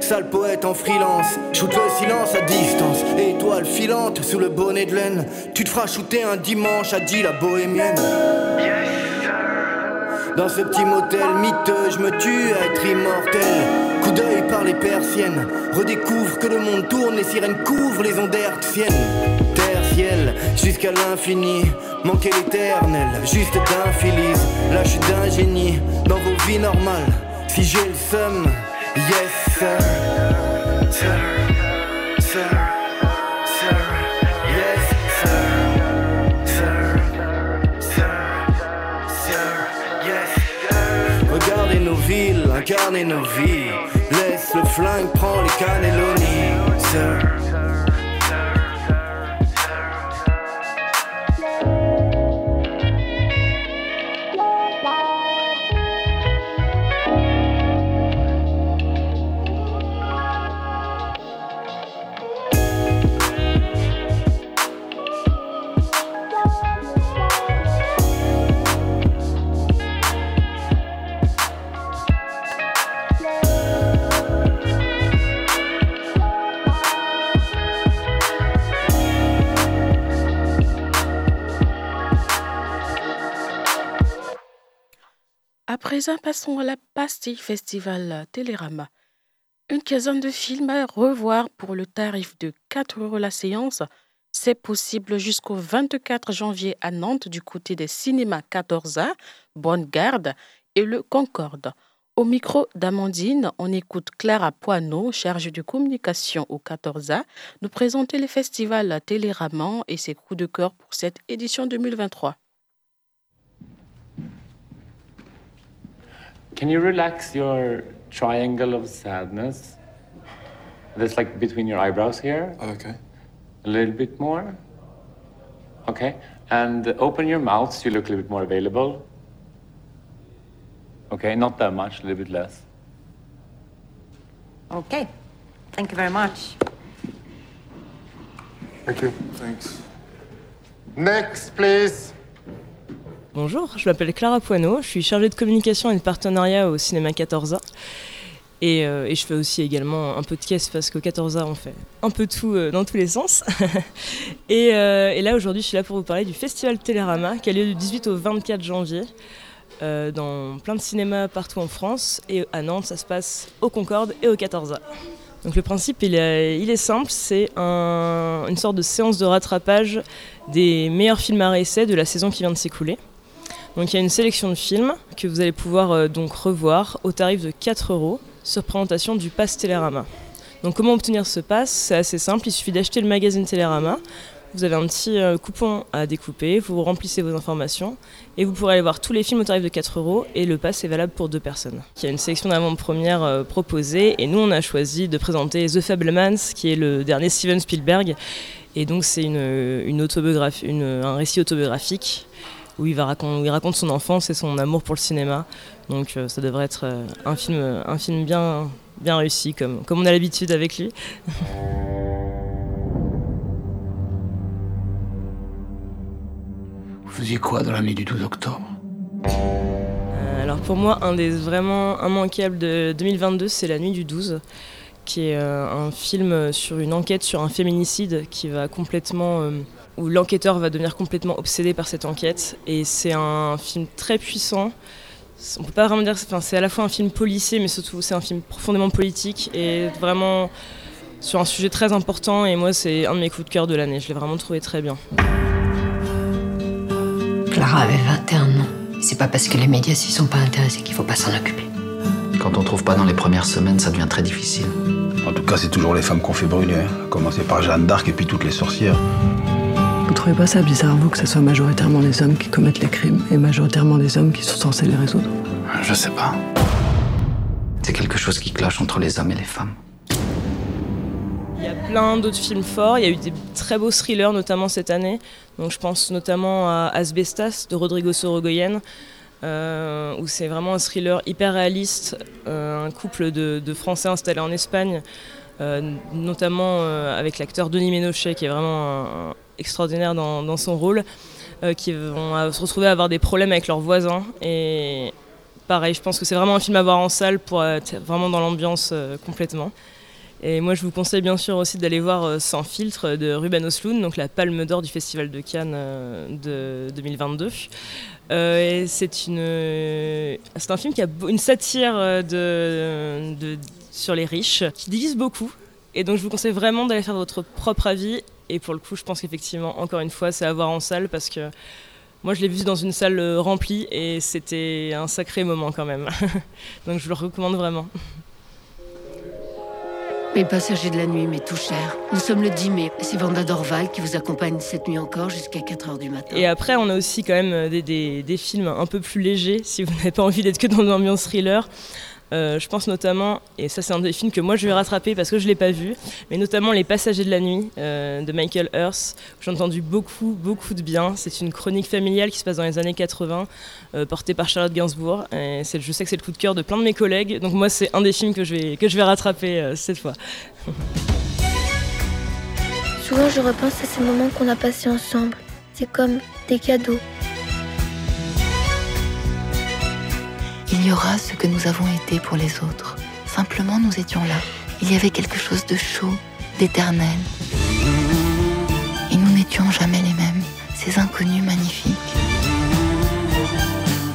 sale poète en freelance, shoot le silence à distance, étoile filante sous le bonnet de laine, tu te feras shooter un dimanche, a dit la bohémienne. Dans ce petit motel miteux, je me tue à être immortel. Coup d'œil par les persiennes, redécouvre que le monde tourne, les sirènes couvrent les ondes hertziennes. Terre, ciel, jusqu'à l'infini, manquer l'éternel, juste d'infilise. Là, je suis d'un génie, dans vos vies normales. Si j'ai le seum, yes, sir, sir, sir, sir, yes, sir, sir, sir, yes, sir. Regardez nos villes, incarnez nos vies. Laisse le flingue, prends les cannelloni, sir. Présent, passons à la pastille festival Télérama. Une quinzaine de films à revoir pour le tarif de 4 euros la séance. C'est possible jusqu'au 24 janvier à Nantes du côté des cinémas 14A, Bonne Garde et le Concorde. Au micro d'Amandine, on écoute Clara Poineau, chargée de communication au 14A, nous présenter les festivals Téléraman et ses coups de cœur pour cette édition 2023. Can you relax your triangle of sadness? That's like between your eyebrows here. Oh, okay. A little bit more. Okay. And open your mouth so you look a little bit more available. Okay, not that much, a little bit less. Okay. Thank you very much. Thank you. Thanks. Next, please. Bonjour, je m'appelle Clara Poineau, je suis chargée de communication et de partenariat au cinéma 14A. Et, euh, et je fais aussi également un peu de caisse parce qu'au 14A, on fait un peu tout euh, dans tous les sens. et, euh, et là, aujourd'hui, je suis là pour vous parler du Festival Télérama qui a lieu du 18 au 24 janvier dans plein de cinémas partout en France. Et à Nantes, ça se passe au Concorde et au 14A. Donc le principe, il est, simple, c'est un- une sorte de séance de rattrapage des meilleurs films à essai de la saison qui vient de s'écouler. Donc il y a une sélection de films que vous allez pouvoir euh, donc revoir au tarif de 4 euros sur présentation du Pass Télérama. Donc comment obtenir ce pass? C'est assez simple, il suffit d'acheter le magazine Télérama. Vous avez un petit euh, coupon à découper, vous remplissez vos informations et vous pourrez aller voir tous les films au tarif de 4 euros et le pass est valable pour deux personnes. Il y a une sélection d'avant-première euh, proposée et nous on a choisi de présenter The Fablemans qui est le dernier Steven Spielberg et donc c'est une, autobiographie, un récit autobiographique où il, va racon- où il raconte son enfance et son amour pour le cinéma. Donc euh, ça devrait être euh, un film, un film bien, bien réussi comme, comme on a l'habitude avec lui. Vous faisiez quoi dans la nuit du 12 octobre? Euh, alors pour moi, un des vraiment immanquables de 2022, c'est La Nuit du 12, qui est euh, un film sur une enquête sur un féminicide qui va complètement, euh, où l'enquêteur va devenir complètement obsédé par cette enquête. Et c'est un film très puissant. On peut pas vraiment dire, enfin, c'est à la fois un film policier, mais surtout c'est un film profondément politique et vraiment sur un sujet très important. Et moi, c'est un de mes coups de cœur de l'année. Je l'ai vraiment trouvé très bien. Clara avait 21 ans. C'est pas parce que les médias s'y sont pas intéressés qu'il faut pas s'en occuper. Quand on trouve pas dans les premières semaines, ça devient très difficile. En tout cas, c'est toujours les femmes qu'on fait brûler. hein. À Commencer par Jeanne d'Arc et puis toutes les sorcières. Vous trouvez pas ça bizarre, vous, que ce soit majoritairement les hommes qui commettent les crimes et majoritairement les hommes qui sont censés les résoudre? Je sais pas. C'est quelque chose qui cloche entre les hommes et les femmes. Il y a plein d'autres films forts. Il y a eu des très beaux thrillers, notamment cette année. Donc, je pense notamment à Asbestas de Rodrigo Sorogoyen, euh, où c'est vraiment un thriller hyper réaliste. euh, un couple de, de Français installés en Espagne, euh, notamment euh, avec l'acteur Denis Ménochet, qui est vraiment un- extraordinaire dans, son rôle, euh, qui vont se retrouver à avoir des problèmes avec leurs voisins. Et pareil, je pense que c'est vraiment un film à voir en salle pour être vraiment dans l'ambiance euh, complètement. Et moi, je vous conseille bien sûr aussi d'aller voir euh, Sans filtre de Ruben Osloon, donc la palme d'or du Festival de Cannes de 2022. Euh, c'est un film qui a une satire sur les riches, qui divise beaucoup. Et donc, je vous conseille vraiment d'aller faire votre propre avis. Et pour le coup, je pense qu'effectivement, encore une fois, c'est à voir en salle parce que moi, je l'ai vu dans une salle euh, remplie et c'était un sacré moment quand même. donc, je le recommande vraiment. Mes passagers de la nuit, mes tout chers. Nous sommes le 10 mai. C'est Vanda Dorval qui vous accompagne cette nuit encore jusqu'à 4 heures du matin. Et après, on a aussi quand même euh, des, des- des films un peu plus légers, si vous n'avez pas envie d'être que dans l'ambiance thriller. Euh, je pense notamment, et ça c'est un des films que moi je vais rattraper parce que je ne l'ai pas vu, mais notamment Les Passagers de la Nuit euh, de Michael Hurst. J'ai entendu beaucoup, beaucoup de bien. C'est une chronique familiale qui se passe dans les années 80, euh, portée par Charlotte Gainsbourg. Je sais que c'est le coup de cœur de plein de mes collègues, donc moi c'est un des films que je vais, que je vais rattraper cette fois. Souvent, je repense à ces moments qu'on a passés ensemble. C'est comme des cadeaux. Il y aura ce que nous avons été pour les autres. Simplement, nous étions là. Il y avait quelque chose de chaud, d'éternel. Et nous n'étions jamais les mêmes. Ces inconnus magnifiques.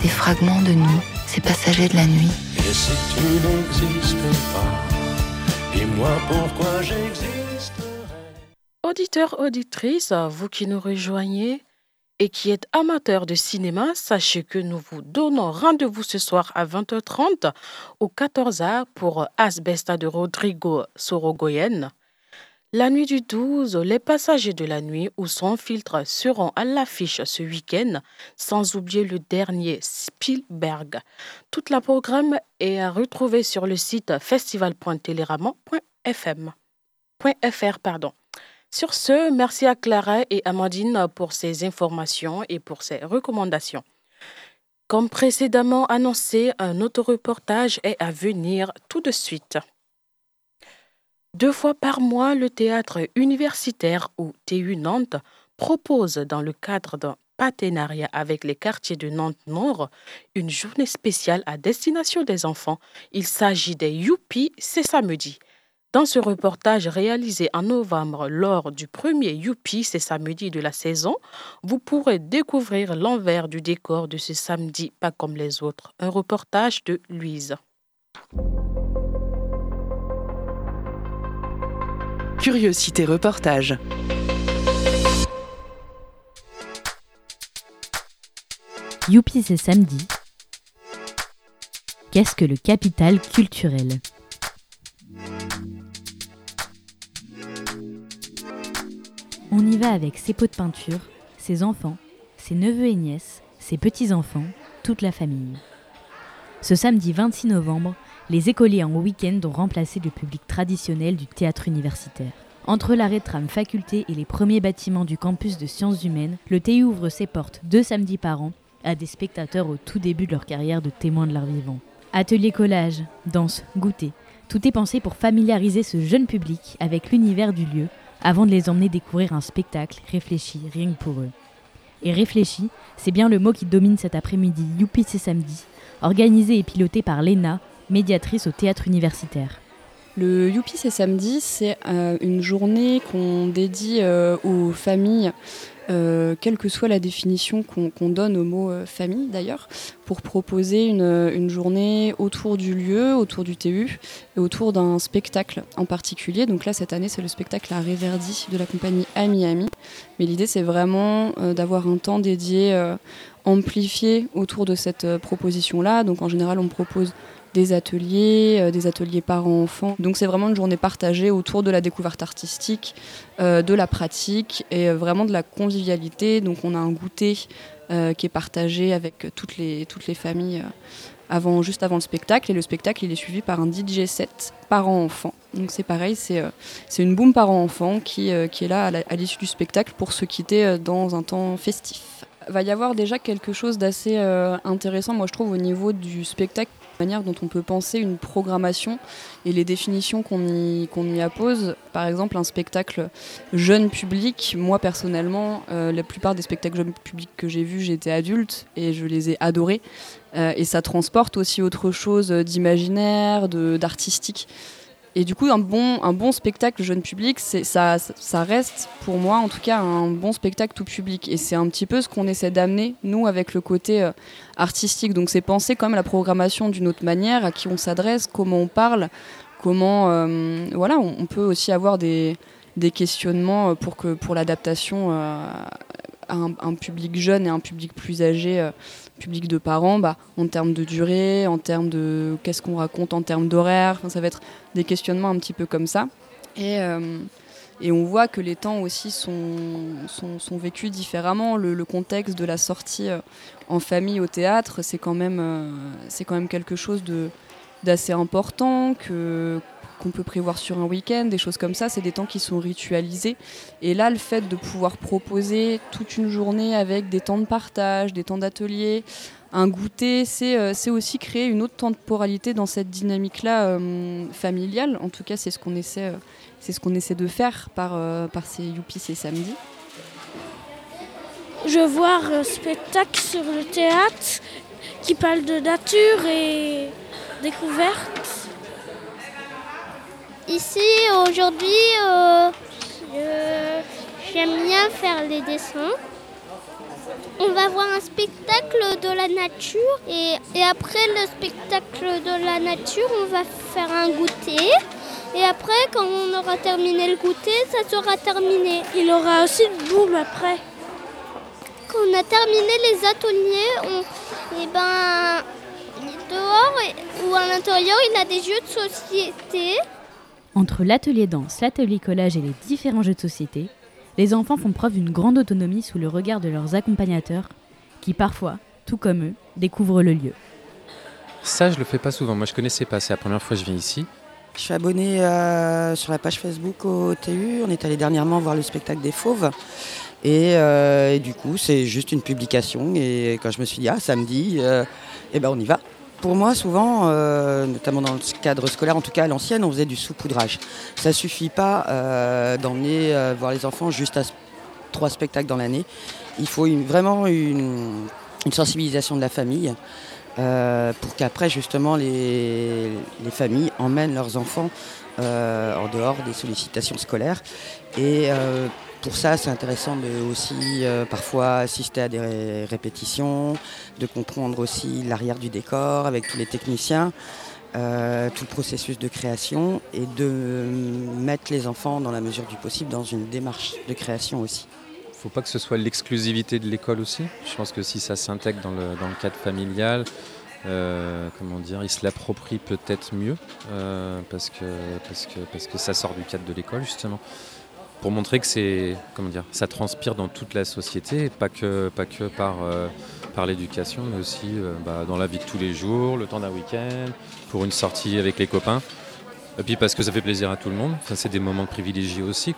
Des fragments de nous, ces passagers de la nuit. Et si tu n'existes pas, dis-moi pourquoi j'existe. Auditeurs, auditrices, vous qui nous rejoignez et qui êtes amateurs de cinéma, sachez que nous vous donnons rendez-vous ce soir à 20h30 au 14A pour Asbesta de Rodrigo Sorogoyen. La nuit du 12, les passagers de la nuit ou sans filtre seront à l'affiche ce week-end, sans oublier le dernier Spielberg. Toute la programme est à retrouver sur le site festival.télérama.fm. .fr, pardon. Sur ce, merci à Clara et Amandine pour ces informations et pour ces recommandations. Comme précédemment annoncé, un autre reportage est à venir tout de suite. Deux fois par mois, le théâtre universitaire ou TU Nantes propose, dans le cadre d'un partenariat avec les quartiers de Nantes-Nord, une journée spéciale à destination des enfants. Il s'agit des Youpi, c'est samedi. Dans ce reportage réalisé en novembre lors du premier Youpi, c'est samedi de la saison, vous pourrez découvrir l'envers du décor de ce samedi pas comme les autres. Un reportage de Louise. Curiosité reportage. Youpi, c'est samedi. Qu'est-ce que le capital culturel? On y va avec ses pots de peinture, ses enfants, ses neveux et nièces, ses petits-enfants, toute la famille. Ce samedi 26 novembre, les écoliers en week-end ont remplacé le public traditionnel du théâtre universitaire. Entre la rétrame faculté et les premiers bâtiments du campus de sciences humaines, le TU ouvre ses portes deux samedis par an à des spectateurs au tout début de leur carrière de témoins de l'art vivant. Atelier collage, danse, goûter, tout est pensé pour familiariser ce jeune public avec l'univers du lieu avant de les emmener découvrir un spectacle réfléchi rien que pour eux. Et réfléchi, c'est bien le mot qui domine cet après-midi Youpi c'est samedi, organisé et piloté par Léna, médiatrice au théâtre universitaire. Le Youpi c'est samedi, c'est euh, une journée qu'on dédie euh, aux familles euh, quelle que soit la définition qu'on donne au mot famille d'ailleurs, pour proposer une, journée autour du lieu, autour du TU et autour d'un spectacle en particulier. Donc là, cette année, c'est le spectacle à Réverdi de la compagnie Ami Ami. Mais l'idée, c'est vraiment d'avoir un temps dédié, amplifié autour de cette proposition-là. Donc en général, on propose des ateliers, euh, des ateliers parents-enfants. Donc c'est vraiment une journée partagée autour de la découverte artistique, euh, de la pratique et euh, vraiment de la convivialité. Donc on a un goûter qui est partagé avec toutes les, toutes les familles avant, juste avant le spectacle. Et le spectacle, il est suivi par un DJ set parents-enfants. Donc c'est pareil, c'est c'est une boom parents-enfants qui, qui est là à l'issue du spectacle pour se quitter dans un temps festif. Va y avoir déjà quelque chose d'assez intéressant, moi je trouve, au niveau du spectacle manière dont on peut penser une programmation et les définitions qu'on y, qu'on y appose. Par exemple, un spectacle jeune public, moi personnellement, euh, la plupart des spectacles jeune public que j'ai vus, j'étais adulte et je les ai adorés. Euh, et ça transporte aussi autre chose d'imaginaire, d'artistique. Et du coup, un bon, un bon spectacle jeune public, ça, ça reste pour moi en tout cas un bon spectacle tout public. Et c'est un petit peu ce qu'on essaie d'amener, nous, avec le côté euh, artistique. Donc c'est penser quand même la programmation d'une autre manière, à qui on s'adresse, comment on parle, comment... Euh, voilà, on, peut aussi avoir des, des questionnements pour, que, pour l'adaptation euh, à un, public jeune et un public plus âgé public de parents, bah, en termes de durée, en termes de qu'est-ce qu'on raconte, en termes d'horaire. ça va être des questionnements un petit peu comme ça. Et, euh, on voit que les temps aussi sont, sont, vécus différemment. Le, contexte de la sortie euh, en famille au théâtre, c'est quand, même, euh, quelque chose d'assez important qu'on peut prévoir sur un week-end, des choses comme ça, c'est des temps qui sont ritualisés. Et là, le fait de pouvoir proposer toute une journée avec des temps de partage, des temps d'atelier, un goûter, c'est euh, aussi créer une autre temporalité dans cette dynamique-là euh, familiale. En tout cas, c'est ce qu'on essaie, euh, de faire par, par ces Youpi ces samedis. Je vois un spectacle sur le théâtre qui parle de nature et découverte. Ici, aujourd'hui, euh, j'aime bien faire les dessins. On va voir un spectacle de la nature et, après le spectacle de la nature, on va faire un goûter. Et après, quand on aura terminé le goûter, ça sera terminé. Il aura aussi une boum après. Quand on a terminé les ateliers, on, et eh ben, dehors ou à l'intérieur, il y a des jeux de société. Entre l'atelier danse, l'atelier collage et les différents jeux de société, les enfants font preuve d'une grande autonomie sous le regard de leurs accompagnateurs, qui parfois, tout comme eux, découvrent le lieu. Ça, je le fais pas souvent. Moi, je connaissais pas. C'est la première fois que je viens ici. Je suis abonné euh, sur la page Facebook au TU. On est allé dernièrement voir le spectacle des Fauves. Et, euh, du coup, c'est juste une publication. Et quand je me suis dit, ah, samedi, euh, eh ben, on y va. Pour moi, souvent, euh, notamment dans le cadre scolaire, en tout cas à l'ancienne, on faisait du saupoudrage. Ça suffit pas euh, d'emmener euh, voir les enfants juste à trois spectacles dans l'année. il faut vraiment une, sensibilisation de la famille pour qu'après justement les, familles emmènent leurs enfants en dehors des sollicitations scolaires. Et pour ça, c'est intéressant de aussi parfois assister à des répétitions, de comprendre aussi l'arrière du décor avec tous les techniciens. Euh, tout le processus de création et de mettre les enfants, dans la mesure du possible, dans une démarche de création aussi. Il ne faut pas que ce soit l'exclusivité de l'école aussi. Je pense que si ça s'intègre dans le, cadre familial, euh, comment dire, il se l'approprie peut-être mieux euh, parce, que, parce, que, parce que ça sort du cadre de l'école justement. Pour montrer que c'est, comment dire, ça transpire dans toute la société, pas que, pas que par par l'éducation, mais aussi euh, bah, dans la vie de tous les jours, le temps d'un week-end, pour une sortie avec les copains. Et puis parce que ça fait plaisir à tout le monde, ça c'est des moments privilégiés aussi.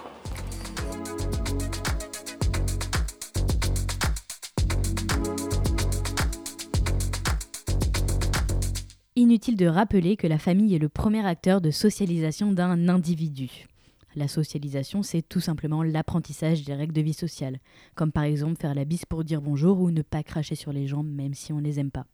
Inutile de rappeler que la famille est le premier acteur de socialisation d'un individu. La socialisation, c'est tout simplement l'apprentissage des règles de vie sociale, comme par exemple faire la bise pour dire bonjour ou ne pas cracher sur les jambes même si on ne les aime pas.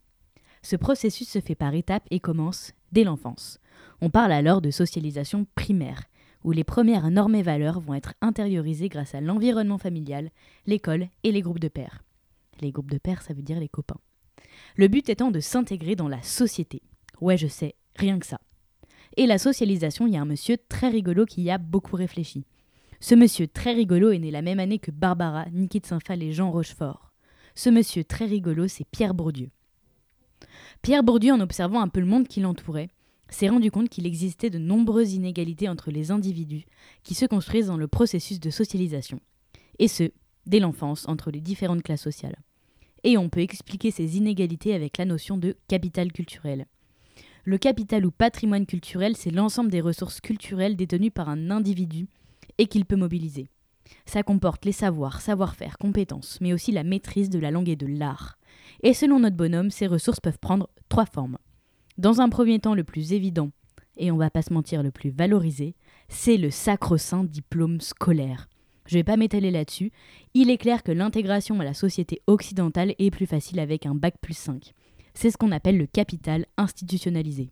Ce processus se fait par étapes et commence dès l'enfance. On parle alors de socialisation primaire, où les premières normes et valeurs vont être intériorisées grâce à l'environnement familial, l'école et les groupes de pairs. Les groupes de pairs, ça veut dire les copains. Le but étant de s'intégrer dans la société. Ouais, je sais, rien que ça. Et la socialisation, il y a un monsieur très rigolo qui y a beaucoup réfléchi. Ce monsieur très rigolo est né la même année que Barbara, Niki de Saint-Phal et Jean Rochefort. Ce monsieur très rigolo, c'est Pierre Bourdieu. Pierre Bourdieu, en observant un peu le monde qui l'entourait, s'est rendu compte qu'il existait de nombreuses inégalités entre les individus qui se construisent dans le processus de socialisation, et ce, dès l'enfance, entre les différentes classes sociales. Et on peut expliquer ces inégalités avec la notion de capital culturel. Le capital ou patrimoine culturel, c'est l'ensemble des ressources culturelles détenues par un individu et qu'il peut mobiliser. Ça comporte les savoirs, savoir-faire, compétences, mais aussi la maîtrise de la langue et de l'art. Et selon notre bonhomme, ces ressources peuvent prendre trois formes. Dans un premier temps, le plus évident, et on va pas se mentir, le plus valorisé, c'est le sacro-saint diplôme scolaire. Je vais pas m'étaler là-dessus. Il est clair que l'intégration à la société occidentale est plus facile avec un bac plus 5. C'est ce qu'on appelle le capital institutionnalisé.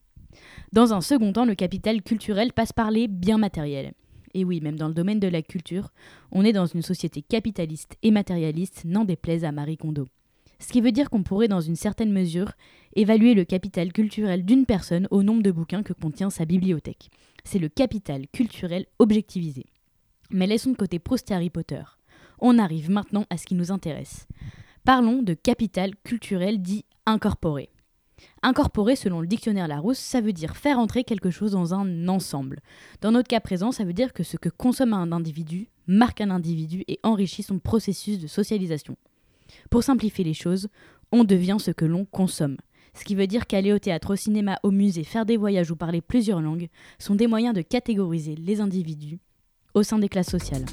Dans un second temps, le capital culturel passe par les biens matériels. Et oui, même dans le domaine de la culture, on est dans une société capitaliste et matérialiste, n'en déplaise à Marie Kondo. Ce qui veut dire qu'on pourrait, dans une certaine mesure, évaluer le capital culturel d'une personne au nombre de bouquins que contient sa bibliothèque. C'est le capital culturel objectivisé. Mais laissons de côté Proust Harry Potter. On arrive maintenant à ce qui nous intéresse. Parlons de capital culturel dit incorporé. Incorporer, selon le dictionnaire Larousse, ça veut dire faire entrer quelque chose dans un ensemble. Dans notre cas présent, ça veut dire que ce que consomme un individu marque un individu et enrichit son processus de socialisation. Pour simplifier les choses, on devient ce que l'on consomme. Ce qui veut dire qu'aller au théâtre, au cinéma, au musée, faire des voyages ou parler plusieurs langues sont des moyens de catégoriser les individus au sein des classes sociales.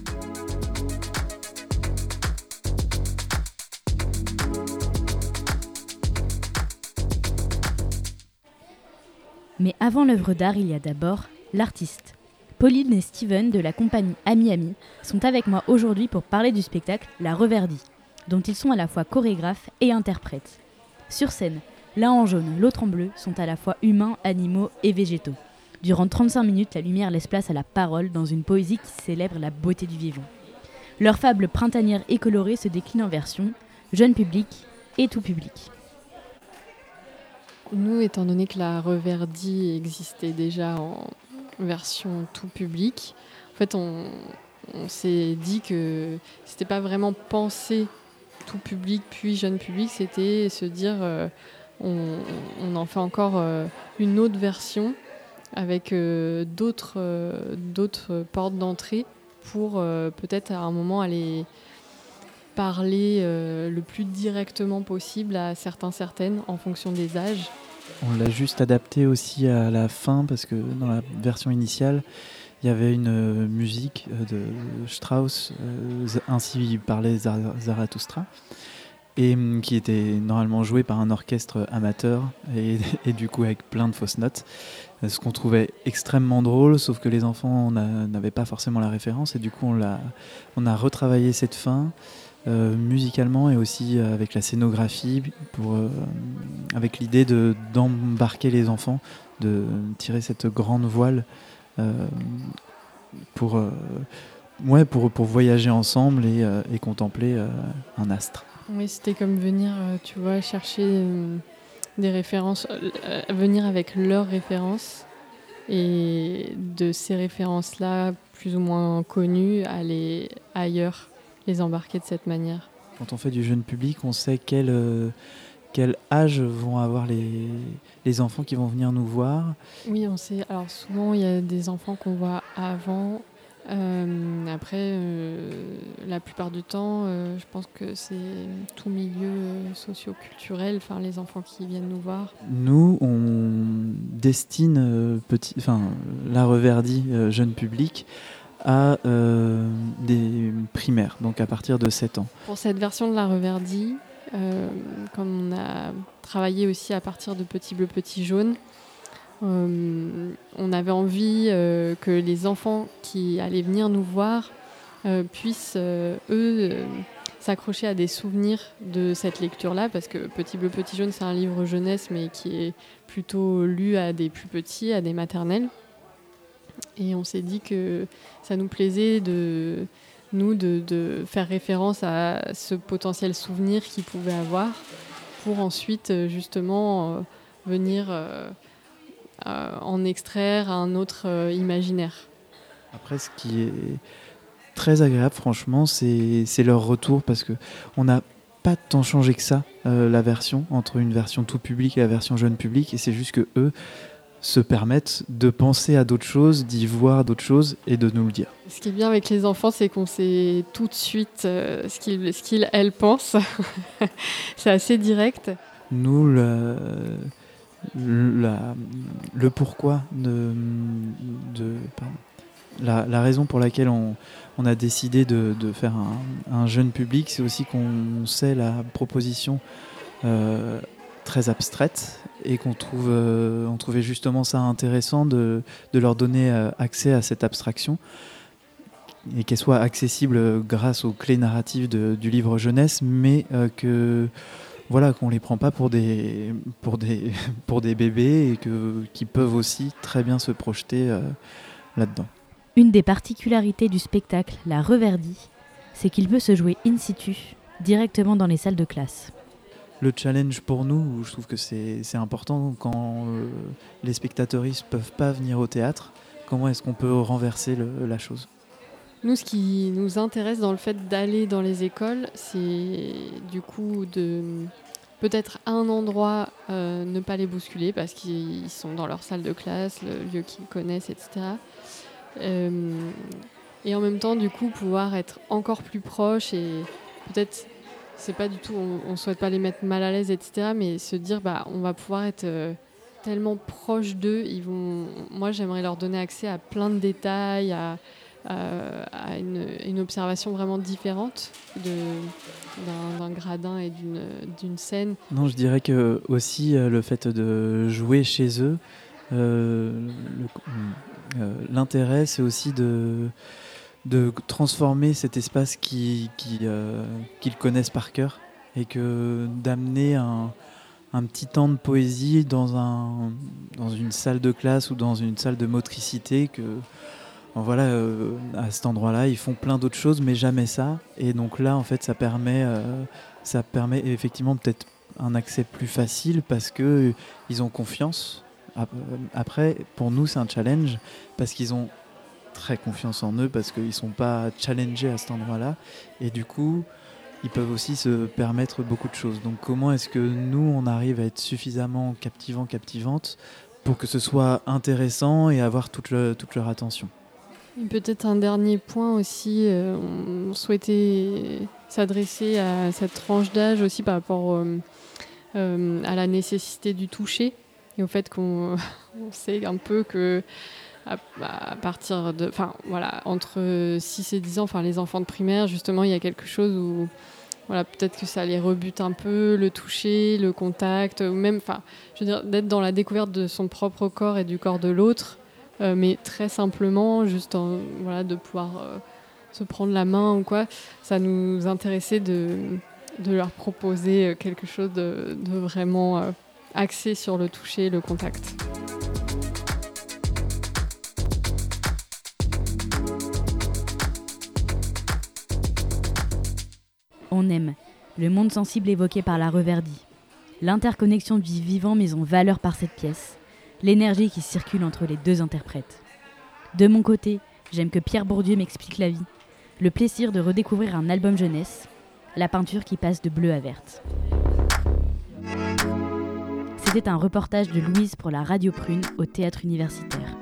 Mais avant l'œuvre d'art, il y a d'abord l'artiste. Pauline et Steven de la compagnie Ami sont avec moi aujourd'hui pour parler du spectacle La Reverdie, dont ils sont à la fois chorégraphes et interprètes. Sur scène, l'un en jaune, l'autre en bleu sont à la fois humains, animaux et végétaux. Durant 35 minutes, la lumière laisse place à la parole dans une poésie qui célèbre la beauté du vivant. Leur fable printanière et colorée se décline en version jeune public et tout public. Nous, étant donné que la Reverdie existait déjà en version tout public, en fait, on, s'est dit que c'était pas vraiment penser tout public puis jeune public, c'était se dire euh, on, en fait encore euh, une autre version avec euh, d'autres portes d'entrée pour peut-être à un moment aller parler le plus directement possible à certains, certaines, en fonction des âges. On l'a juste adapté aussi à la fin, parce que dans la version initiale, il y avait une euh, musique euh, de Strauss, ainsi parlait Zarathustra, et hum, qui était normalement jouée par un orchestre amateur, et, du coup avec plein de fausses notes. Ce qu'on trouvait extrêmement drôle, sauf que les enfants n'avaient pas forcément la référence, et du coup on a retravaillé cette fin euh, musicalement et aussi avec la scénographie, pour, avec l'idée de, d'embarquer les enfants, de tirer cette grande voile pour, ouais, pour, pour voyager ensemble et, et contempler un astre. Oui, c'était comme venir, tu vois, chercher des références, venir avec leurs références et de ces références-là, plus ou moins connues, aller ailleurs, les embarquer de cette manière. Quand on fait du jeune public, on sait quel, euh, quel âge vont avoir les, les enfants qui vont venir nous voir. Oui, on sait. Alors souvent, il y a des enfants qu'on voit avant euh, après, euh, la plupart du temps, je pense que c'est tout milieu socio-culturel, enfin les enfants qui viennent nous voir. Nous, on destine petit, enfin la reverdie jeune public à des primaires, donc à partir de 7 ans. Pour cette version de la reverdie, comme on a travaillé aussi à partir de Petit Bleu, Petit Jaune, euh, on avait envie euh, que les enfants qui allaient venir nous voir euh, puissent, eux, s'accrocher à des souvenirs de cette lecture-là, parce que Petit Bleu, Petit Jaune, c'est un livre jeunesse, mais qui est plutôt lu à des plus petits, à des maternelles. Et on s'est dit que ça nous plaisait de nous de, faire référence à ce potentiel souvenir qu'ils pouvaient avoir pour ensuite justement venir euh, en extraire un autre euh, imaginaire. Après, ce qui est très agréable, franchement, c'est leur retour parce que on n'a pas tant changé que ça euh, la version entre une version tout public et la version jeune public, et c'est juste que eux se permettent de penser à d'autres choses, d'y voir d'autres choses et de nous le dire. Ce qui est bien avec les enfants, c'est qu'on sait tout de suite ce qu'ils, ce elles pensent. c'est assez direct. Nous, le la, le pourquoi de, de la, la, raison pour laquelle on, on a décidé de, de faire un, un, jeune public, c'est aussi qu'on sait la proposition euh, très abstraite et qu'on trouve, euh, on trouvait justement ça intéressant de, leur donner euh, accès à cette abstraction et qu'elle soit accessible grâce aux clés narratives du livre jeunesse, mais que voilà, qu'on les prend pas pour des, pour des, bébés et que, qui peuvent aussi très bien se projeter euh, là-dedans. Une des particularités du spectacle, la reverdie, c'est qu'il peut se jouer in situ, directement dans les salles de classe. Le challenge pour nous, je trouve que c'est important quand euh, les spectateuristes peuvent pas venir au théâtre, comment est-ce qu'on peut renverser la chose? Nous, ce qui nous intéresse dans le fait d'aller dans les écoles, c'est du coup de peut-être un endroit euh, ne pas les bousculer parce qu'ils sont dans leur salle de classe, le lieu qu'ils connaissent, etc. Euh, et en même temps, du coup, pouvoir être encore plus proche et peut-être, c'est pas du tout, on, ne souhaite pas les mettre mal à l'aise, etc. Mais se dire, bah, on va pouvoir être euh, tellement proche d'eux. Ils vont, moi, j'aimerais leur donner accès à plein de détails, à une, observation vraiment différente d'un gradin et d'une scène. Non, je dirais que aussi euh, le fait de jouer chez eux, euh, l'intérêt c'est aussi de, de transformer cet espace qu'ils qui, connaissent par cœur et que d'amener un, un petit temps de poésie dans, un, dans une salle de classe ou dans une salle de motricité que voilà, euh, à cet endroit-là, ils font plein d'autres choses, mais jamais ça. Et donc là, en fait, ça permet, euh, ça permet effectivement peut-être un accès plus facile parce que euh, ils ont confiance. Après, pour nous, c'est un challenge parce qu'ils ont très confiance en eux parce qu'ils sont pas challengés à cet endroit-là. Et du coup, ils peuvent aussi se permettre beaucoup de choses. Donc, comment est-ce que nous, on arrive à être suffisamment captivant, captivante pour que ce soit intéressant et avoir toute leur attention? Peut-être un dernier point aussi, euh, on souhaitait s'adresser à cette tranche d'âge aussi par rapport euh, euh, à la nécessité du toucher et au fait qu'on sait un peu que à, partir de, enfin voilà, entre 6 et 10 ans, enfin les enfants de primaire, justement, il y a quelque chose où voilà, peut-être que ça les rebute un peu, le toucher, le contact, ou même, enfin, je veux dire, d'être dans la découverte de son propre corps et du corps de l'autre. Euh, mais très simplement, juste voilà, de pouvoir euh, se prendre la main ou quoi, ça nous intéressait de, leur proposer quelque chose de, vraiment axé sur le toucher, le contact. On aime le monde sensible évoqué par la reverdie, l'interconnexion du vivant mise en valeur par cette pièce, l'énergie qui circule entre les deux interprètes. De mon côté, j'aime que Pierre Bourdieu m'explique la vie, le plaisir de redécouvrir un album jeunesse, la peinture qui passe de bleu à verte. C'était un reportage de Louise pour la Radio Prune au théâtre universitaire.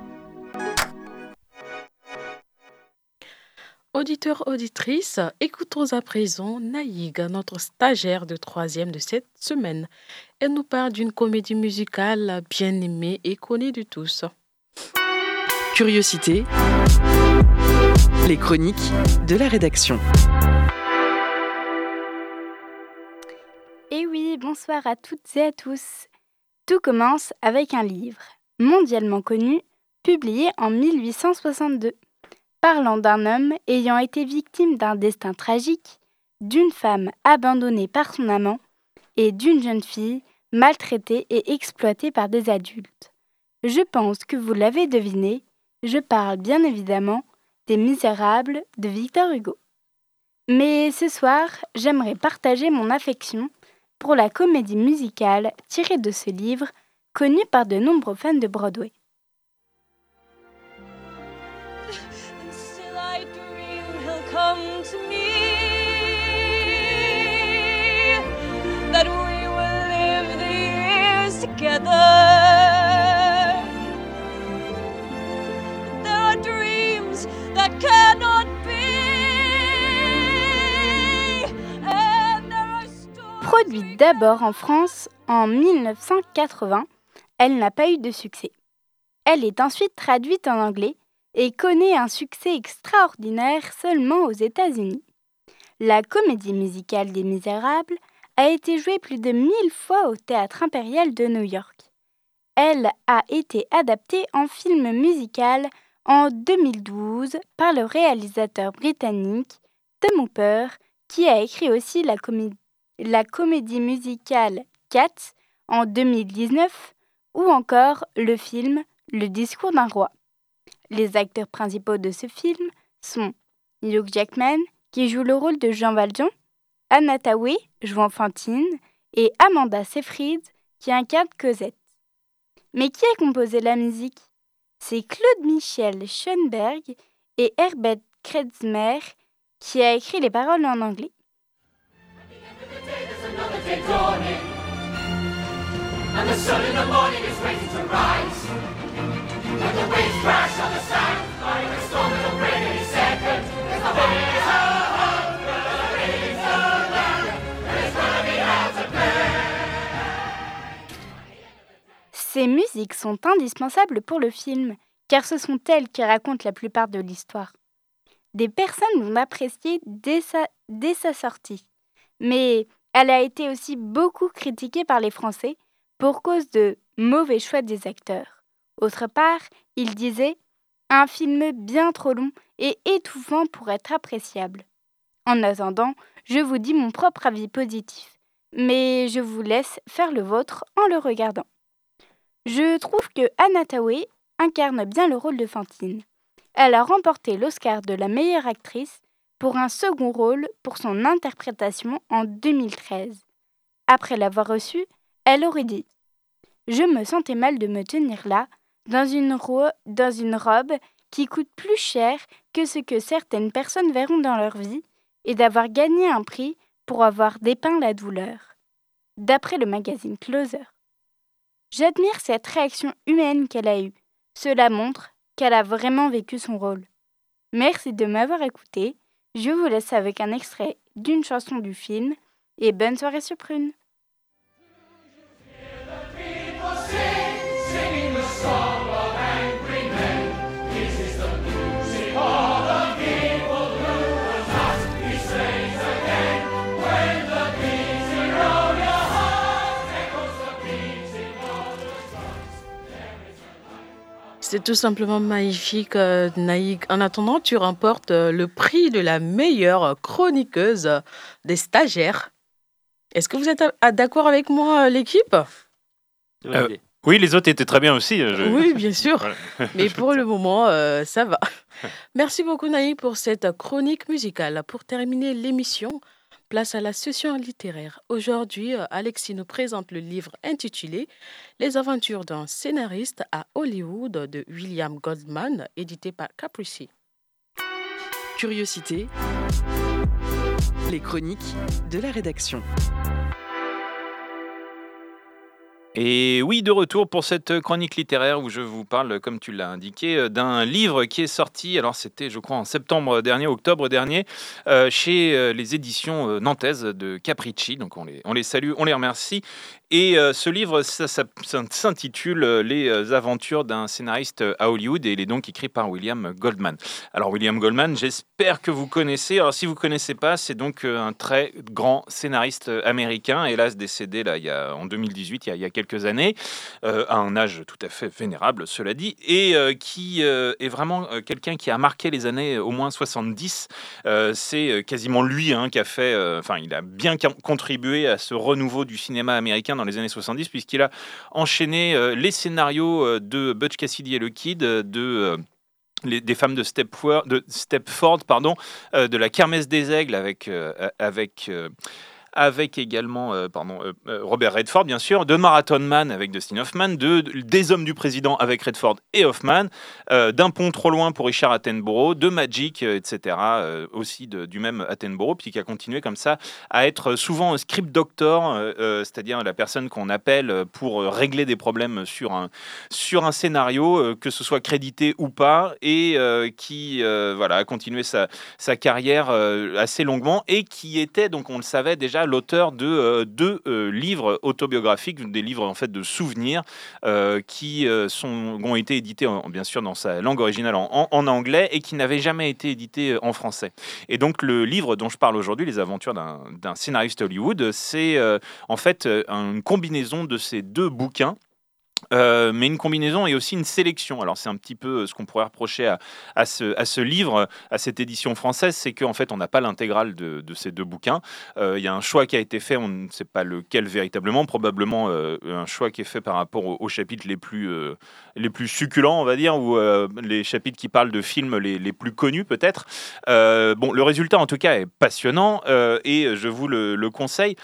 Auditeurs, auditrices, écoutons à présent Naïg, notre stagiaire de troisième de cette semaine. Elle nous parle d'une comédie musicale bien aimée et connue de tous. Curiosité, les chroniques de la rédaction. Et oui, bonsoir à toutes et à tous. Tout commence avec un livre, mondialement connu, publié en 1862 parlant d'un homme ayant été victime d'un destin tragique, d'une femme abandonnée par son amant et d'une jeune fille maltraitée et exploitée par des adultes. Je pense que vous l'avez deviné, je parle bien évidemment des Misérables de Victor Hugo. Mais ce soir, j'aimerais partager mon affection pour la comédie musicale tirée de ce livre, connue par de nombreux fans de Broadway. Together. There are dreams that cannot be. Produite d'abord en France en 1980, elle n'a pas eu de succès. Elle est ensuite traduite en anglais et connaît un succès extraordinaire seulement aux États-Unis. La comédie musicale des Misérables a été jouée plus de mille fois au Théâtre impérial de New York. Elle a été adaptée en film musical en 2012 par le réalisateur britannique Tom Hooper, qui a écrit aussi la, la comédie musicale Cats en 2019 ou encore le film Le discours d'un roi. Les acteurs principaux de ce film sont Hugh Jackman, qui joue le rôle de Jean Valjean, Anna Tawai, jouant Fantine, et Amanda Seyfried, qui incarne Cosette. Mais qui a composé la musique? C'est Claude Michel Schoenberg et Herbert Kretzmer qui a écrit les paroles en anglais. Ces musiques sont indispensables pour le film, car ce sont elles qui racontent la plupart de l'histoire. Des personnes l'ont appréciée dès sa, sortie, mais elle a été aussi beaucoup critiquée par les Français pour cause de mauvais choix des acteurs. Autre part, il disait un film bien trop long et étouffant pour être appréciable. En attendant, je vous dis mon propre avis positif, mais je vous laisse faire le vôtre en le regardant. Je trouve que Anna Tawai incarne bien le rôle de Fantine. Elle a remporté l'Oscar de la meilleure actrice pour un second rôle pour son interprétation en 2013. Après l'avoir reçu, elle aurait dit Je me sentais mal de me tenir là dans une, dans une robe qui coûte plus cher que ce que certaines personnes verront dans leur vie et d'avoir gagné un prix pour avoir dépeint la douleur. D'après le magazine Closer. J'admire cette réaction humaine qu'elle a eue. Cela montre qu'elle a vraiment vécu son rôle. Merci de m'avoir écouté. Je vous laisse avec un extrait d'une chanson du film et bonne soirée sur Prune. C'est tout simplement magnifique, euh, Naïk. En attendant, tu remportes euh, le prix de la meilleure chroniqueuse des stagiaires. Est-ce que vous êtes à- d'accord avec moi, euh, l'équipe? Euh, oui, les autres étaient très bien aussi. euh, je- Oui, bien sûr. Voilà. Mais pour le moment, euh, ça va. Merci beaucoup, Naïk, pour cette chronique musicale. Pour terminer l'émission, place à la session littéraire. Aujourd'hui, euh, Alexis nous présente le livre intitulé Les aventures d'un scénariste à Hollywood de William Goldman, édité par Capricci. Curiosité. Les chroniques de la rédaction. Et oui, de retour pour cette chronique littéraire où je vous parle, comme tu l'as indiqué, euh, d'un livre qui est sorti, alors c'était je crois en septembre dernier, octobre dernier, euh, chez euh, les éditions nantaises de Capricci. Donc on les salue, on les remercie. Et euh, ce livre ça, s'intitule euh, Les euh, aventures d'un scénariste à Hollywood et il est donc écrit par William Goldman. Alors William Goldman, j'espère que vous connaissez. Alors si vous connaissez pas, c'est donc un très grand scénariste américain, hélas décédé là il y a en 2018, il y a, quelques années, à un âge tout à fait vénérable, cela dit, et qui est vraiment quelqu'un qui a marqué les années au moins 70. Euh, c'est quasiment lui hein, qui a fait, enfin il a bien contribué à ce renouveau du cinéma américain dans les années 70 puisqu'il a enchaîné euh, les scénarios euh, de Butch Cassidy et le Kid, euh, de des femmes de Stepford, de Stepford pardon, de la Kermesse des Aigles avec, avec également euh, pardon, euh, euh, Robert Redford, bien sûr, de Marathon Man avec Dustin Hoffman, de, de- des Hommes du Président avec Redford et Hoffman, d'un pont trop loin pour Richard Attenborough, de Magic, etc., aussi du même Attenborough, puis qui a continué comme ça à être souvent script doctor, c'est-à-dire la personne qu'on appelle pour régler des problèmes sur un, sur un scénario, que ce soit crédité ou pas, et qui voilà, a continué sa, sa carrière assez longuement, et qui était, donc on le savait déjà, l'auteur de euh, deux euh, livres autobiographiques, des livres en fait de souvenirs, euh, qui sont, ont été édités en- bien sûr dans sa langue originale en, en- anglais, et qui n'avaient jamais été édités en français. Et donc le livre dont je parle aujourd'hui, Les aventures d'un scénariste Hollywood, c'est en fait une combinaison de ces deux bouquins. Euh, mais une combinaison et aussi une sélection. Alors c'est un petit peu euh, ce qu'on pourrait reprocher à, à ce, à ce livre, à cette édition française, c'est qu'en fait on n'a pas l'intégrale de, de ces deux bouquins. Euh, Il y a un choix qui a été fait, on ne sait pas lequel véritablement, probablement un choix qui est fait par rapport aux, chapitres les plus, les plus succulents, on va dire, ou les chapitres qui parlent de films les, les plus connus peut-être. Bon, le résultat en tout cas est passionnant et je vous le, le conseille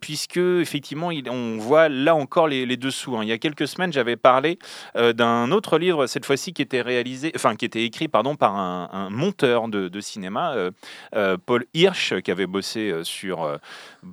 puisque effectivement on voit là encore les, les dessous. hein. Il y a quelques semaines, j'avais parlé euh, d'un autre livre cette fois-ci qui était réalisé, enfin qui était écrit pardon par un, monteur de, cinéma, euh, euh, Paul Hirsch, qui avait bossé sur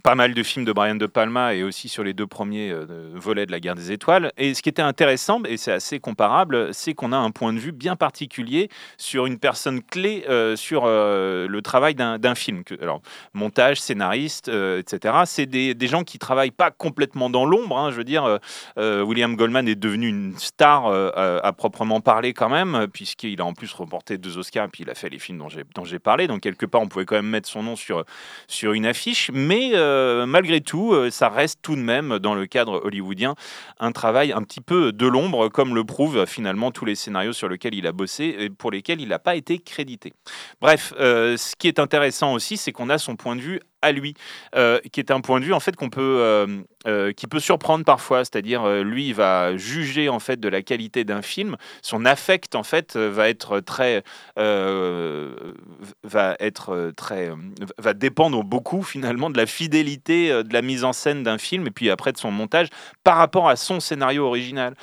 pas mal de films de Brian De Palma et aussi sur les deux premiers volets de la Guerre des Étoiles. Et ce qui était intéressant, et c'est assez comparable, c'est qu'on a un point de vue bien particulier sur une personne clé sur le travail d'un film. Alors, montage, scénariste, etc. C'est des, gens qui travaillent pas complètement dans l'ombre. hein. je veux dire, William Goldman est devenu une star euh, à, à proprement parler quand même, puisqu'il a en plus remporté deux Oscars et puis il a fait les films dont j'ai parlé. Donc quelque part, on pouvait quand même mettre son nom sur sur une affiche. Mais euh, malgré tout, euh, ça reste tout de même dans le cadre hollywoodien un travail un petit peu de l'ombre, comme le prouvent finalement tous les scénarios sur lesquels il a bossé et pour lesquels il n'a pas été crédité. Bref, euh, ce qui est intéressant aussi, c'est qu'on a son point de vue à lui, euh, qui est un point de vue en fait qu'on peut, euh, euh, qui peut surprendre parfois. C'est-à-dire, lui, va juger en fait de la qualité d'un film. Son affect en fait va être très, va être très, va dépendre beaucoup finalement de la fidélité de la mise en scène d'un film et puis après de son montage par rapport à son scénario original.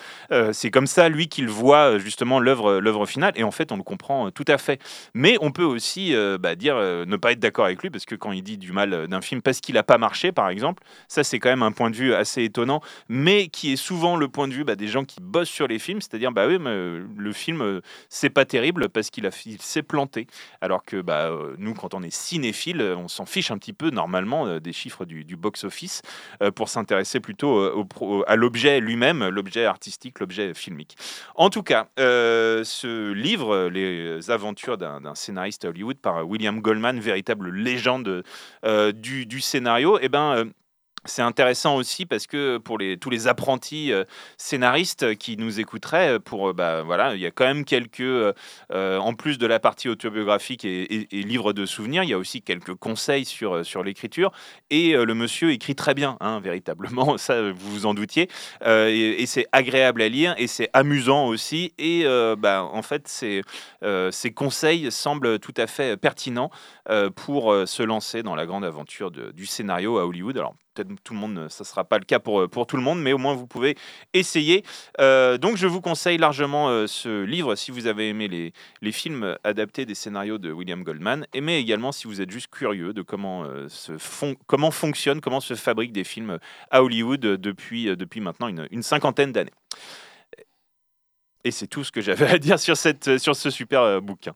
C'est comme ça lui qu'il voit justement l'œuvre, l'œuvre finale et en fait on le comprend tout à fait. Mais on peut aussi bah, dire ne pas être d'accord avec lui parce que quand il dit du mal euh, d'un film parce qu'il n'a pas marché par exemple, ça c'est quand même un point de vue assez étonnant, mais qui est souvent le point de vue bah, des gens qui bossent sur les films, c'est-à-dire bah oui mais euh, le film euh, c'est pas terrible parce qu'il il s'est planté, alors que bah, nous quand on est cinéphile, on s'en fiche un petit peu normalement des chiffres du, box-office pour s'intéresser plutôt au à l'objet lui-même, l'objet artistique, l'objet filmique. En tout cas, ce livre, Les aventures d'un scénariste Hollywood par William Goldman, véritable légende du, du scénario, eh ben, euh, c'est intéressant aussi parce que pour tous les apprentis euh, scénaristes qui nous écouteraient, euh, pour, euh, bah, il y a quand même quelques, en plus de la partie autobiographique et, livre de souvenirs, il y a aussi quelques conseils sur, l'écriture. Et le monsieur écrit très bien, hein, véritablement, ça vous vous en doutiez. et, c'est agréable à lire et c'est amusant aussi. Et bah, en fait, ces, conseils semblent tout à fait pertinents pour se lancer dans la grande aventure du scénario à Hollywood. Peut-être tout le monde, ça ne sera pas le cas pour, pour tout le monde, mais au moins vous pouvez essayer. Euh, donc je vous conseille largement euh, ce livre si vous avez aimé les, films adaptés des scénarios de William Goldman, mais également si vous êtes juste curieux de comment, euh, comment fonctionne, comment se fabriquent des films à Hollywood depuis, maintenant une, cinquantaine d'années. Et c'est tout ce que j'avais à dire sur, sur ce super bouquin.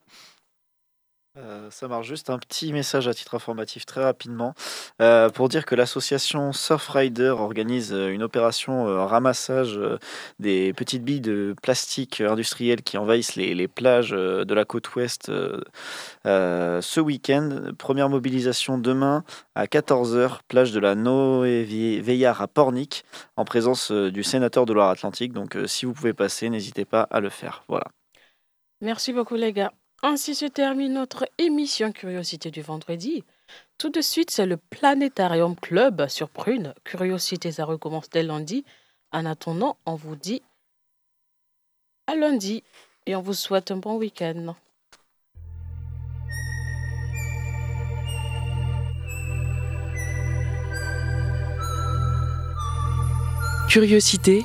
Euh, ça marche juste un petit message à titre informatif très rapidement euh, pour dire que l'association Surfrider organise euh, une opération ramassage des petites billes de plastique industriel qui envahissent les, plages de la côte ouest ce week-end. Première mobilisation demain à 14h, plage de la Noé Veillard à Pornic en présence du sénateur de Loire-Atlantique. Donc si vous pouvez passer, n'hésitez pas à le faire. Voilà. Merci beaucoup les gars. Ainsi se termine notre émission Curiosité du vendredi. Tout de suite, c'est le Planétarium Club sur Prune. Curiosité, ça recommence dès lundi. En attendant, on vous dit à lundi et on vous souhaite un bon week-end. Curiosité